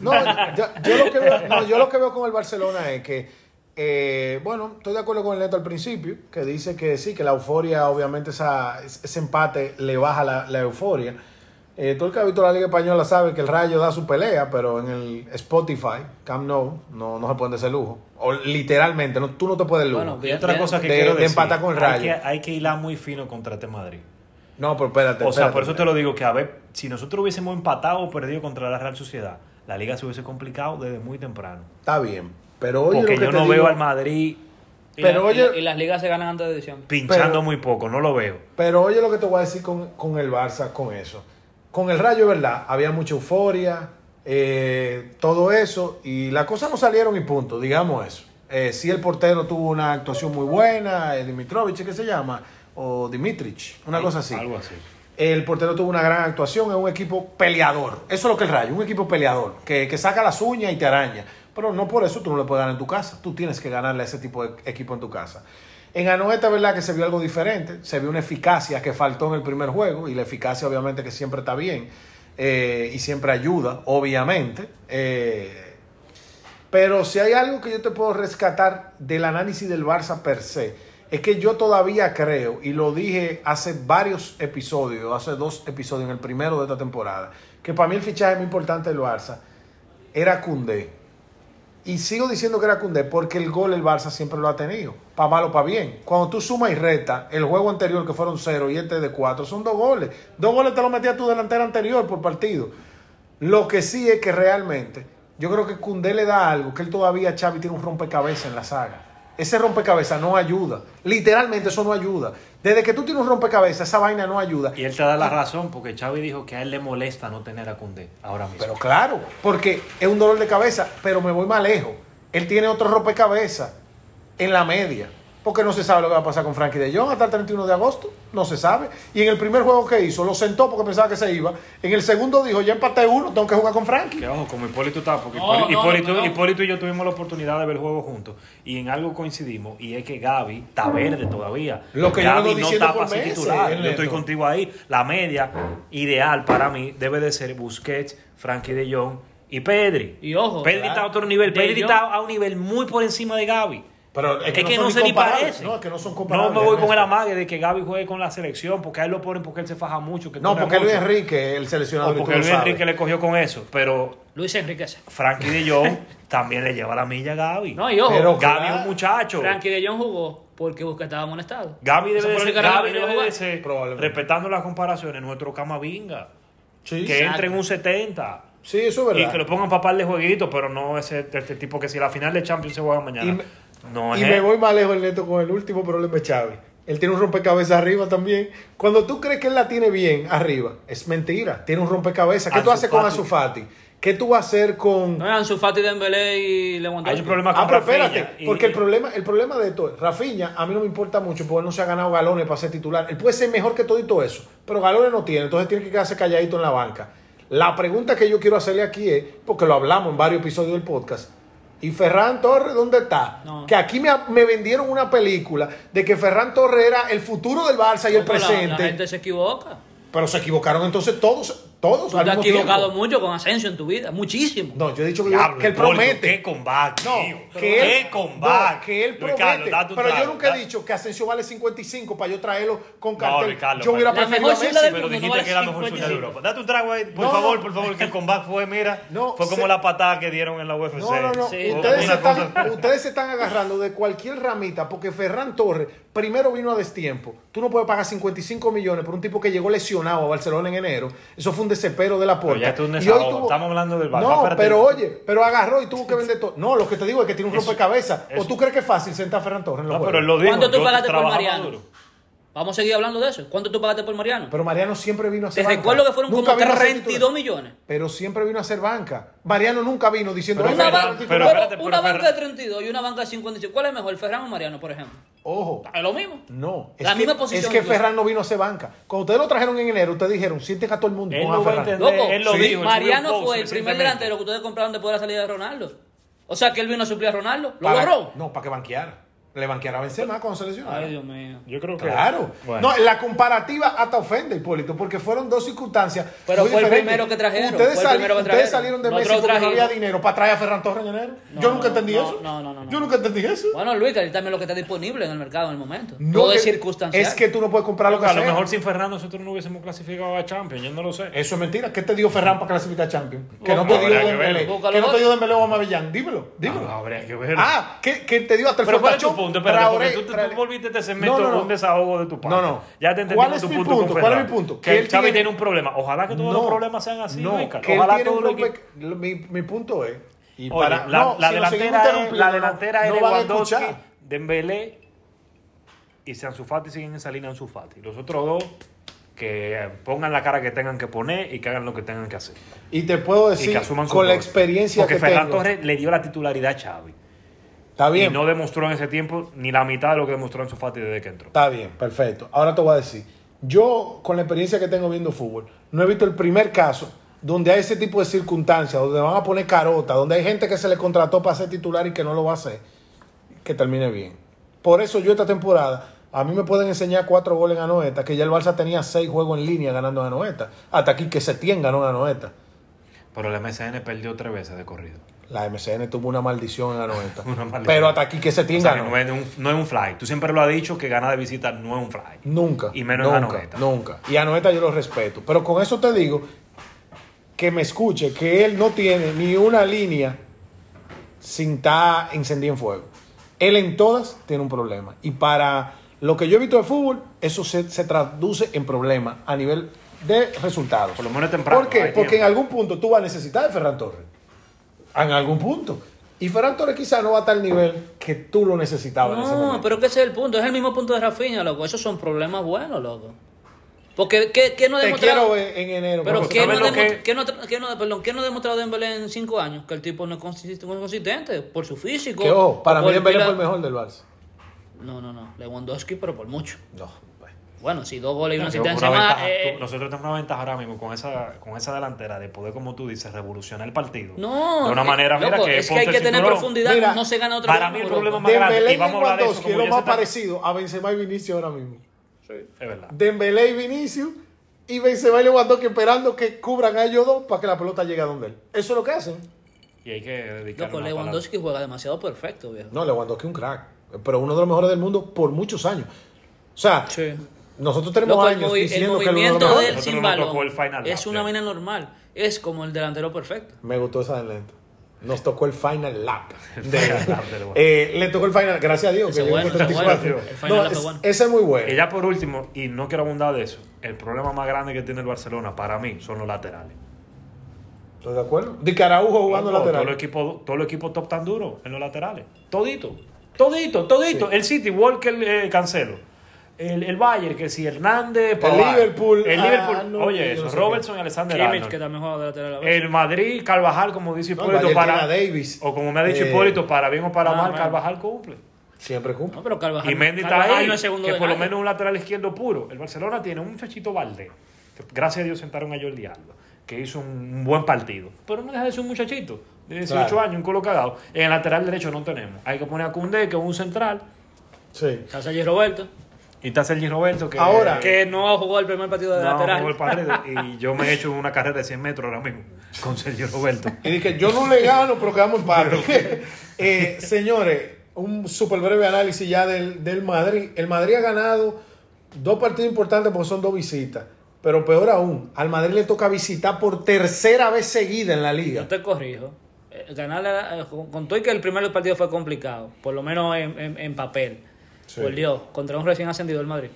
Speaker 1: no, yo, yo lo que veo, no, yo lo que veo con el Barcelona es que, eh, bueno, estoy de acuerdo con el Neto al principio, que dice que sí, que la euforia, obviamente esa, ese empate le baja la, la euforia. Eh, todo el que ha visto la Liga Española sabe que el Rayo da su pelea, pero en el Spotify, Camp Nou, no, no se puede dar ese lujo. O literalmente, no, tú no te puedes lujo.
Speaker 2: Bueno,
Speaker 3: Y otra
Speaker 2: bien.
Speaker 3: cosa que
Speaker 1: De-
Speaker 3: quiero
Speaker 1: de
Speaker 3: decir.
Speaker 1: empatar con el
Speaker 3: hay
Speaker 1: Rayo.
Speaker 3: que, hay que hilar muy fino contra este Madrid.
Speaker 1: no, pero espérate.
Speaker 3: O sea,
Speaker 1: espérate.
Speaker 3: por eso te lo digo que a ver, si nosotros hubiésemos empatado o perdido contra la Real Sociedad, la liga se hubiese complicado desde muy temprano.
Speaker 1: Está bien, pero oye
Speaker 3: Porque
Speaker 1: lo que
Speaker 3: yo
Speaker 1: te
Speaker 3: no
Speaker 1: digo-
Speaker 3: veo al Madrid
Speaker 2: Y,
Speaker 1: Pero
Speaker 2: la-
Speaker 1: oye-
Speaker 2: la- y las ligas se ganan antes de diciembre.
Speaker 3: pinchando
Speaker 1: Pero-
Speaker 3: muy poco, no lo veo.
Speaker 1: Pero oye lo que te voy a decir con, con el Barça, con eso. Con el Rayo, ¿verdad? Había mucha euforia, eh, todo eso, y las cosas no salieron y punto, digamos eso. Eh, sí el portero tuvo una actuación muy buena, el Dimitrovich, ¿qué se llama? O Dimitrich, una cosa así.
Speaker 3: Algo así.
Speaker 1: El portero tuvo una gran actuación, es un equipo peleador. Eso es lo que el Rayo, un equipo peleador, que, que saca las uñas y te araña. Pero no por eso tú no le puedes ganar en tu casa. Tú tienes que ganarle a ese tipo de equipo en tu casa. En Anoeta, ¿verdad? Que se vio algo diferente. Se vio una eficacia que faltó en el primer juego. Y la eficacia, obviamente, que siempre está bien. eh, y siempre ayuda, obviamente. Eh, pero si hay algo que yo te puedo rescatar del análisis del Barça per se, es que yo todavía creo, y lo dije hace varios episodios, hace dos episodios en el primero de esta temporada, que para mí el fichaje más importante del Barça era Cundé. Y sigo diciendo que era Cundé porque el gol el Barça siempre lo ha tenido, para mal o para bien. Cuando tú sumas y reta el juego anterior que fueron cero y este de cuatro, son dos goles. Dos goles te lo metía tu delantera anterior por partido. Lo que sí es que realmente, yo creo que Cundé le da algo, que él todavía, Xavi, tiene un rompecabezas en la saga. Ese rompecabezas no ayuda. Literalmente eso no ayuda. Desde que tú tienes un rompecabezas, esa vaina no ayuda.
Speaker 3: Y él te da la razón, porque Xavi dijo que a él le molesta no tener a Cundé ahora mismo.
Speaker 1: Pero claro, porque es un dolor de cabeza, pero me voy más lejos. Él tiene otro rompecabezas en la media. Porque no se sabe lo que va a pasar con Frankie de Jong hasta el 31 de agosto. No se sabe. Y en el primer juego que hizo, lo sentó porque pensaba que se iba. En el segundo dijo, ya empaté uno, tengo que jugar con Frankie.
Speaker 3: Que ojo, como Hipólito está, porque
Speaker 2: No,
Speaker 3: Hipólito,
Speaker 2: no,
Speaker 3: Hipólito-
Speaker 2: no.
Speaker 3: Hipólito y yo tuvimos la oportunidad de ver el juego juntos. Y en algo coincidimos, y es que Gaby está verde todavía.
Speaker 1: Lo que
Speaker 3: Gaby
Speaker 1: diciendo
Speaker 3: está para ser titular. Yo estoy contigo ahí. La media ideal para mí debe de ser Busquets, Frankie de Jong y Pedri.
Speaker 2: Y ojo,
Speaker 3: Pedri
Speaker 2: ¿verdad?
Speaker 3: está a otro nivel.
Speaker 2: De
Speaker 3: Pedri
Speaker 2: Jong-
Speaker 3: está a un nivel muy por encima de Gaby.
Speaker 1: Pero
Speaker 3: Es que, no, se ni parece.
Speaker 1: No, es que no son
Speaker 3: No
Speaker 1: comparables.
Speaker 3: me voy con el amague de que Gaby juegue con la selección, porque a él lo ponen porque él se faja mucho. Que
Speaker 1: No, porque Luis. Enrique, el seleccionador,
Speaker 3: O
Speaker 1: y
Speaker 3: porque Luis
Speaker 1: sabes.
Speaker 3: Enrique le cogió con eso. Pero
Speaker 2: Luis Enriquez.
Speaker 3: Frankie de Jong también le lleva la milla a Gaby.
Speaker 2: No, y ojo,
Speaker 1: Pero-
Speaker 3: Gaby es un muchacho.
Speaker 2: Frankie de Jong jugó porque Busquets estaba amonestado.
Speaker 3: Gaby debe, de ser,
Speaker 2: Gaby no
Speaker 3: debe de respetando las comparaciones, nuestro Camavinga.
Speaker 1: Sí,
Speaker 3: que entre en un 70.
Speaker 1: Sí, eso es
Speaker 3: Y
Speaker 1: verdad.
Speaker 3: que lo pongan para par de jueguitos, pero no ese este tipo que si la final de Champions se juega mañana.
Speaker 1: Y me-
Speaker 3: no
Speaker 1: Y
Speaker 3: es
Speaker 1: me voy más lejos, Neto, con el último problema de Xavi. Él tiene un rompecabezas arriba también. Cuando tú crees que él la tiene bien arriba, es mentira. Tiene un rompecabezas. ¿Qué tú haces con
Speaker 3: Fati.
Speaker 1: Ansu Fati? ¿Qué tú vas a hacer con...
Speaker 2: No es Ansu Fati, Dembélé y
Speaker 3: Hay
Speaker 2: Lewandowski.
Speaker 3: un problema con
Speaker 1: Ah, pero
Speaker 3: Rafinha,
Speaker 1: espérate,
Speaker 3: y-
Speaker 1: porque el problema, el problema de esto es, Rafinha, a mí no me importa mucho porque él no se ha ganado galones para ser titular. Él puede ser mejor que todo y todo eso, pero galones no tiene, entonces tiene que quedarse calladito en la banca. La pregunta que yo quiero hacerle aquí es, porque lo hablamos en varios episodios del podcast, ¿y Ferran Torres dónde está?
Speaker 2: No.
Speaker 1: Que aquí me, me vendieron una película de que Ferran Torres era el futuro del Barça y el
Speaker 2: la-
Speaker 1: presente,
Speaker 2: La, gente se equivoca.
Speaker 1: pero se equivocaron entonces todos, todos
Speaker 2: Tú
Speaker 1: al
Speaker 2: te has equivocado
Speaker 1: tiempo.
Speaker 2: mucho con Asensio en tu vida. Muchísimo.
Speaker 1: No, yo he dicho que,
Speaker 3: Diablo,
Speaker 1: que él promete.
Speaker 3: Qué combate,
Speaker 1: No,
Speaker 3: tío.
Speaker 1: que
Speaker 3: qué
Speaker 1: él,
Speaker 3: combate.
Speaker 1: no, que él promete. Pero yo nunca he dicho que Asensio vale 55 para yo traerlo con
Speaker 3: No,
Speaker 1: cartel.
Speaker 3: Luis Carlos,
Speaker 1: yo hubiera preferido a Messi.
Speaker 3: Pero dijiste
Speaker 2: no
Speaker 3: que era la mejor de
Speaker 2: 55.
Speaker 3: Europa. Date un trago ahí, por
Speaker 1: No,
Speaker 3: favor,
Speaker 1: no.
Speaker 3: por favor, que el combate fue, mira,
Speaker 1: No,
Speaker 3: fue como
Speaker 1: se-
Speaker 3: la patada que dieron en la UFC.
Speaker 1: No, no, no. Ustedes se están agarrando de cualquier ramita porque Ferran Torres primero vino a destiempo. Tú no puedes pagar 55 millones por un tipo que llegó lesionado a Barcelona en enero. Eso fue un desespero de la
Speaker 3: Pero
Speaker 1: puerta.
Speaker 3: ya es un
Speaker 1: Y hoy
Speaker 3: desahogo.
Speaker 1: tuvo-
Speaker 3: Estamos hablando del Barça.
Speaker 1: No,
Speaker 3: Espérate.
Speaker 1: pero oye, pero agarró y tuvo que vender todo. No, lo que te digo es que tiene un rompecabezas. ¿O tú crees que es fácil sentar a Ferran Torres en los
Speaker 3: No,
Speaker 1: juegos?
Speaker 3: pero él lo dijo.
Speaker 2: ¿Cuánto tú
Speaker 3: yo
Speaker 2: pagaste por
Speaker 3: trabajaba
Speaker 2: Mariano?
Speaker 3: duro.
Speaker 2: Vamos a seguir hablando de eso. ¿Cuánto tú pagaste por Mariano?
Speaker 1: Pero Mariano siempre vino a
Speaker 2: Te
Speaker 1: ser banca.
Speaker 2: recuerdo que fueron
Speaker 1: Nunca
Speaker 2: como
Speaker 1: vino a ser
Speaker 2: 32
Speaker 1: titular.
Speaker 2: millones.
Speaker 1: Pero siempre vino a ser banca. Mariano nunca vino diciendo...
Speaker 3: Pero
Speaker 1: "Venga,
Speaker 2: Una,
Speaker 3: Ferran- pero
Speaker 2: pero
Speaker 1: titular".
Speaker 3: espérate,
Speaker 2: una
Speaker 3: pero
Speaker 2: banca de
Speaker 3: Ferran-
Speaker 2: 32 y una banca de 55. ¿Cuál es mejor, Ferran o Mariano, por ejemplo?
Speaker 1: Ojo.
Speaker 2: Es lo mismo.
Speaker 1: No, es
Speaker 2: La
Speaker 1: que,
Speaker 2: misma posición
Speaker 1: es que
Speaker 2: incluso.
Speaker 1: Ferran no vino a ser banca. Cuando ustedes lo trajeron en enero, ustedes dijeron, sienten a todo el mundo.
Speaker 3: Él a
Speaker 1: Ferran".
Speaker 3: entender.
Speaker 2: Loco,
Speaker 3: él lo
Speaker 1: sí.
Speaker 3: dijo.
Speaker 2: Mariano fue el primer delantero que ustedes compraron después de la salida de Ronaldo. O sea, que él vino a suplir a Ronaldo. ¿Lo
Speaker 1: Para-
Speaker 2: logró?
Speaker 1: No, para que banqueara. Le banqueara a Benzema cuando se lesionara.
Speaker 2: Ay, Dios mío.
Speaker 3: Yo creo que.
Speaker 1: Claro.
Speaker 3: Bueno.
Speaker 1: No, la comparativa hasta ofende, Hipólito, porque fueron dos circunstancias.
Speaker 2: Pero
Speaker 1: muy
Speaker 2: fue el primero que trajeron,
Speaker 1: Ustedes, sali- ustedes salieron de Messi porque no
Speaker 2: trajimos.
Speaker 1: había dinero para traer a Ferran Torres en enero.
Speaker 2: No,
Speaker 1: Yo nunca
Speaker 2: no,
Speaker 1: entendí
Speaker 2: no,
Speaker 1: eso.
Speaker 2: no, no, no, no.
Speaker 1: Yo nunca entendí eso.
Speaker 2: Bueno, Luis, que él también lo que está disponible en el mercado en el momento.
Speaker 1: No,
Speaker 2: Todo es circunstancial.
Speaker 1: Es que tú no puedes comprar lo que
Speaker 3: a lo mejor sin Ferran nosotros no hubiésemos clasificado a Champions. Yo no lo sé.
Speaker 1: Eso es mentira. ¿Qué te dio Ferran para clasificar a Champions? Que no te dio Dembélé. Que no te dio Dembélé o Amavillán. Dímelo, dímelo.
Speaker 3: Ah.
Speaker 1: Ah, que te dio hasta el
Speaker 3: Pero ¿cuál es tu
Speaker 1: fortachón.
Speaker 3: punto? Espérate, porque tú, volviste este segmento
Speaker 1: No, no, no.
Speaker 3: un desahogo de tu parte.
Speaker 1: No, no.
Speaker 3: Ya te entendí
Speaker 1: ¿Cuál es
Speaker 3: tu
Speaker 1: mi
Speaker 3: punto
Speaker 1: punto? ¿Cuál es mi punto?
Speaker 3: Que,
Speaker 1: Que
Speaker 3: el Xavi
Speaker 1: tiene-
Speaker 3: tiene un problema. Ojalá que todos los problemas sean así,
Speaker 1: no, que
Speaker 3: Ojalá que...
Speaker 1: mi, mi punto es. Y
Speaker 3: Oye,
Speaker 1: para,
Speaker 3: la,
Speaker 1: si
Speaker 3: delantera es, la delantera es Lewandowski. Dembélé y si Ansu Fati siguen en esa línea Ansu Fati. Los otros dos que pongan la cara que tengan que poner y que hagan lo que tengan que hacer.
Speaker 1: Y te puedo decir, con la experiencia
Speaker 3: Porque
Speaker 1: que
Speaker 3: Ferran
Speaker 1: tengo.
Speaker 3: Torres le dio la titularidad a Xavi.
Speaker 1: Está
Speaker 3: Y no demostró en ese tiempo ni la mitad de lo que demostró Ansu Fati desde que entró.
Speaker 1: está bien, perfecto. Ahora te voy a decir, yo con la experiencia que tengo viendo fútbol, no he visto el primer caso donde hay ese tipo de circunstancias, donde van a poner carota, donde hay gente que se le contrató para ser titular y que no lo va a hacer, que termine bien. Por eso yo esta temporada, a mí me pueden enseñar cuatro goles en Anoeta, que ya el Barça tenía seis juegos en línea ganando en Anoeta. Hasta aquí que Setién ganó en Anoeta.
Speaker 3: Pero el MSN perdió tres veces de corrido.
Speaker 1: La MCN tuvo una maldición en.
Speaker 3: Una maldición.
Speaker 1: Pero hasta aquí que Setién
Speaker 3: O sea, no, es un, no es un fly. Tú siempre lo has dicho que ganar de visita no es un fly.
Speaker 1: Nunca.
Speaker 3: Y menos en
Speaker 1: nunca,
Speaker 3: Anoeta.
Speaker 1: Nunca. Y a Anoeta yo lo respeto. Pero con eso te digo que me escuche que él no tiene ni una línea sin estar encendido en fuego. Él en todas tiene un problema. Y para lo que yo he visto de fútbol, eso se, se traduce en problemas a nivel de resultados.
Speaker 3: Por lo menos temprano,
Speaker 1: ¿Por qué? Porque en algún punto tú vas a necesitar de Ferran Torres. En algún punto. Y Ferran Torres quizá no va a estar al nivel que tú lo necesitabas en ese
Speaker 2: No,
Speaker 1: momento.
Speaker 2: pero que ese es el punto. Es el mismo punto de Rafinha, loco. Esos son problemas buenos, loco. Porque, ¿qué, qué no ha
Speaker 1: Te
Speaker 2: demostrado?
Speaker 1: quiero en enero.
Speaker 2: Pero ¿qué no,
Speaker 3: ¿sabes lo
Speaker 2: demo-
Speaker 3: que-
Speaker 2: qué no, qué no- perdón, ¿qué no ha demostrado Dembélé en cinco años? Que el tipo no es consistente, no por su físico.
Speaker 1: Que, ojo, para mí Dembélé fue el mejor del Barça.
Speaker 2: No, no, no. Lewandowski, pero por mucho.
Speaker 1: No, bueno.
Speaker 2: Si dos goles y una
Speaker 3: Una
Speaker 2: asistencia más.
Speaker 3: ventaja,
Speaker 2: eh,
Speaker 3: tú- nosotros tenemos una ventaja ahora mismo con esa, con esa delantera de poder, como tú dices, revolucionar el partido.
Speaker 2: no.
Speaker 3: De una
Speaker 2: eh,
Speaker 3: manera, mira,
Speaker 2: loco,
Speaker 3: que
Speaker 2: es que hay que tener
Speaker 3: cinturón.
Speaker 2: profundidad.
Speaker 1: Mira,
Speaker 2: no se gana otra
Speaker 3: para mí el
Speaker 2: loco.
Speaker 3: problema más grande,
Speaker 1: Dembélé
Speaker 3: y
Speaker 1: y
Speaker 3: vamos a hablar de eso,
Speaker 1: es lo más parecido a Benzema y Vinicius ahora mismo.
Speaker 3: Es verdad.
Speaker 1: Dembélé y Vinicius y Benzema y Lewandowski esperando que cubran a ellos dos para que la pelota llegue a donde él. Eso es lo que hacen.
Speaker 3: Y hay que dedicar
Speaker 2: Loco, Lewandowski juega demasiado perfecto, viejo.
Speaker 1: No, Lewandowski es un crack, pero uno de los mejores del mundo por muchos años. O sea,
Speaker 2: Sí.
Speaker 1: Nosotros tenemos
Speaker 2: Loco, el,
Speaker 1: años
Speaker 2: el
Speaker 1: diciendo de
Speaker 2: movimiento de
Speaker 3: Nosotros
Speaker 2: sin balón
Speaker 3: el final
Speaker 2: es
Speaker 3: lap,
Speaker 2: una vaina normal. Es como el delantero perfecto.
Speaker 1: Me gustó esa del lento. Nos tocó el final lap.
Speaker 3: El
Speaker 1: De-
Speaker 3: final lap de Lewandowski.
Speaker 1: eh, le tocó el final, gracias a Dios.
Speaker 2: Ese
Speaker 1: que
Speaker 2: bueno, ese
Speaker 1: 34.
Speaker 2: bueno. El final
Speaker 1: No,
Speaker 2: es
Speaker 1: es-
Speaker 2: bueno.
Speaker 1: ese es muy bueno.
Speaker 3: Y ya por último, y no quiero abundar de eso, el problema más grande que tiene el Barcelona para mí son los laterales.
Speaker 1: ¿Estás de acuerdo? Di que Araujo jugando
Speaker 3: Loco,
Speaker 1: lateral.
Speaker 3: Todos los equipos todo los equipos top tan duros en los laterales. Todito. Todito, todito. El City, Walker, eh, Cancelo. El, el Bayern, que si Hernández, Pavard.
Speaker 1: Liverpool,
Speaker 3: El
Speaker 1: ah,
Speaker 3: Liverpool,
Speaker 1: no,
Speaker 3: oye,
Speaker 1: yo
Speaker 3: eso.
Speaker 1: no sé
Speaker 3: Robertson y Alexander
Speaker 2: Kimmich,
Speaker 3: Arnold.
Speaker 2: que también juega de lateral.
Speaker 3: El Madrid, Carvajal, como dice Hipólito, para.
Speaker 1: Davis.
Speaker 3: O como me ha dicho
Speaker 1: Eh,
Speaker 3: Hipólito, para bien o para
Speaker 2: ah,
Speaker 3: mal. Carvajal cumple.
Speaker 1: Siempre cumple.
Speaker 2: No, pero Carvajal,
Speaker 3: Y Mendy está ahí,
Speaker 2: no es segundo
Speaker 3: que por lo menos un lateral izquierdo puro. El Barcelona tiene un muchachito Valde, que gracias a Dios sentaron a Jordi Alba, que hizo un, buen partido. Pero no deja de ser un muchachito de 18
Speaker 1: Claro.
Speaker 3: años, un colocado. En el lateral derecho no tenemos. Hay que poner a Cundé, que es un central,
Speaker 1: Sí.
Speaker 2: Está Sergi Roberto,
Speaker 3: y está Sergi Roberto, que,
Speaker 1: Ahora,
Speaker 2: que no jugó el primer partido de
Speaker 3: no,
Speaker 2: lateral.
Speaker 3: jugó el partido, y yo me he hecho una carrera de 100 metros ahora mismo con Sergio Roberto.
Speaker 1: Y dije, yo no le gano, pero quedamos en paro. Eh, señores, un súper breve análisis ya del, del Madrid. El Madrid ha ganado dos partidos importantes porque son dos visitas. Pero peor aún, al Madrid le toca visitar por tercera vez seguida en la liga.
Speaker 2: Yo te corrijo. Eh, Ganarle, eh, con con todo y que el primer partido fue complicado, por lo menos en, en- en papel.
Speaker 1: Sí.
Speaker 2: Dios, contra un recién ascendido del Madrid.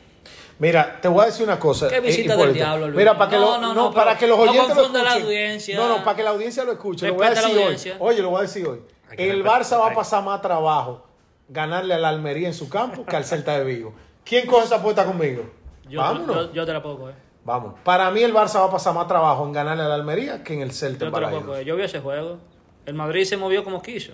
Speaker 1: Mira, te voy a decir una cosa.
Speaker 2: Qué visita
Speaker 1: Hipólito.
Speaker 2: del diablo, Luis.
Speaker 1: Mira, para que,
Speaker 2: No,
Speaker 1: lo-
Speaker 2: no,
Speaker 1: no,
Speaker 2: no,
Speaker 1: para que los
Speaker 2: no
Speaker 1: oyentes lo
Speaker 2: la audiencia.
Speaker 1: No, no, para que la audiencia lo escuche. Lo voy a decir hoy. Oye, lo voy a decir hoy. El. Barça va a pasar más trabajo ganarle al Almería en su campo que al Celta de Vigo. ¿Quién coge esa apuesta conmigo?
Speaker 2: Yo,
Speaker 1: Vámonos.
Speaker 2: yo, yo te la puedo coger.
Speaker 1: Vamos. Para mí el Barça va a pasar más trabajo en ganarle al Almería que en el Celta
Speaker 2: Yo te la puedo
Speaker 1: Balaídos.
Speaker 2: coger. Yo vi ese juego. El Madrid se movió como quiso.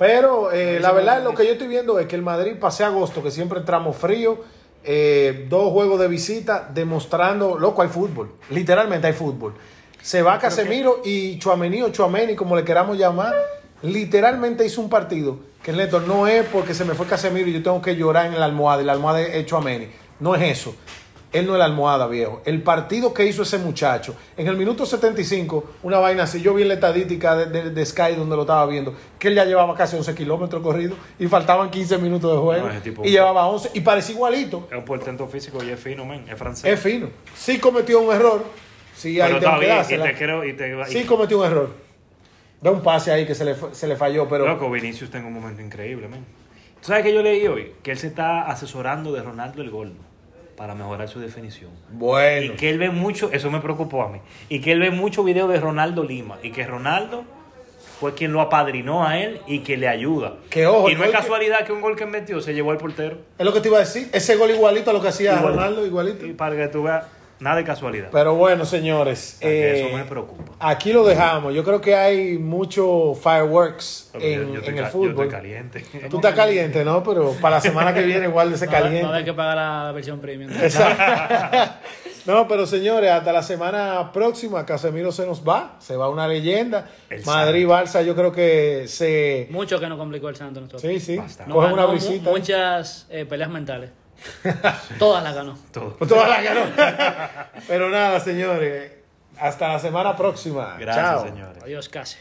Speaker 1: Pero eh, la verdad lo que yo estoy viendo es que el Madrid pase agosto, que siempre entramos frío, eh, dos juegos de visita demostrando, loco, hay fútbol. Literalmente hay fútbol. Se va Casemiro y Chuamení o Chuameni, como le queramos llamar, literalmente hizo un partido que neto no es porque se me fue Casemiro y yo tengo que llorar en la almohada y la almohada es Chuameni. No es eso. Él no es la almohada, viejo. El partido que hizo ese muchacho, en el minuto 75, una vaina así, yo vi en la estadística de, de- de Sky donde lo estaba viendo, que él ya llevaba casi 11 kilómetros corridos y faltaban 15 minutos de juego.
Speaker 3: No, ese tipo-
Speaker 1: y llevaba 11 y parecía igualito.
Speaker 3: Es un portento físico y es fino, men. Es francés.
Speaker 1: Es fino. Sí cometió un error. Sí, ahí
Speaker 3: pero está
Speaker 1: que
Speaker 3: bien, y te creo, y te, y-
Speaker 1: Sí cometió un error. Da un pase ahí que se le, se le falló, pero...
Speaker 3: Loco, Vinicius tengo un momento increíble, man. ¿Tú sabes que yo leí hoy? Que él se está asesorando de Ronaldo el Gordo para mejorar su definición.
Speaker 1: Bueno.
Speaker 3: Y que él ve mucho, eso me preocupó a mí, y que él ve mucho video de Ronaldo Lima, y que Ronaldo fue quien lo apadrinó a él y que le ayuda.
Speaker 1: Que ojo,
Speaker 3: y no es
Speaker 1: que-
Speaker 3: casualidad que un gol que metió se llevó al portero.
Speaker 1: Es lo que te iba a decir. Ese gol igualito a lo que hacía
Speaker 3: Igualito.
Speaker 1: Ronaldo, igualito.
Speaker 3: Y para que tú veas, nada de casualidad.
Speaker 1: Pero bueno, señores.
Speaker 3: O sea, que
Speaker 1: eh,
Speaker 3: eso me preocupa.
Speaker 1: Aquí lo dejamos. Yo creo que hay mucho fireworks
Speaker 3: Porque
Speaker 1: en,
Speaker 3: yo, yo
Speaker 1: el
Speaker 3: yo estoy
Speaker 1: fútbol.
Speaker 3: caliente.
Speaker 1: Tú estás caliente, ¿no? Pero para la semana que viene igual de ese caliente.
Speaker 2: a haber que pagar la versión premium.
Speaker 1: Exacto. No, pero señores, hasta la semana próxima Casemiro se nos va, se va una leyenda.
Speaker 3: El
Speaker 1: Madrid Barça yo creo que se
Speaker 2: Mucho que nos complicó el Santo. nosotros.
Speaker 1: sí, sí,
Speaker 2: Nos
Speaker 1: una brisita.
Speaker 2: Muchas eh, peleas mentales. Todas las ganó.
Speaker 3: Todo.
Speaker 1: Toda la ganó. Pero nada, señores, hasta la semana próxima.
Speaker 3: Gracias,
Speaker 1: Chao.
Speaker 3: señores.
Speaker 2: Adiós, casi.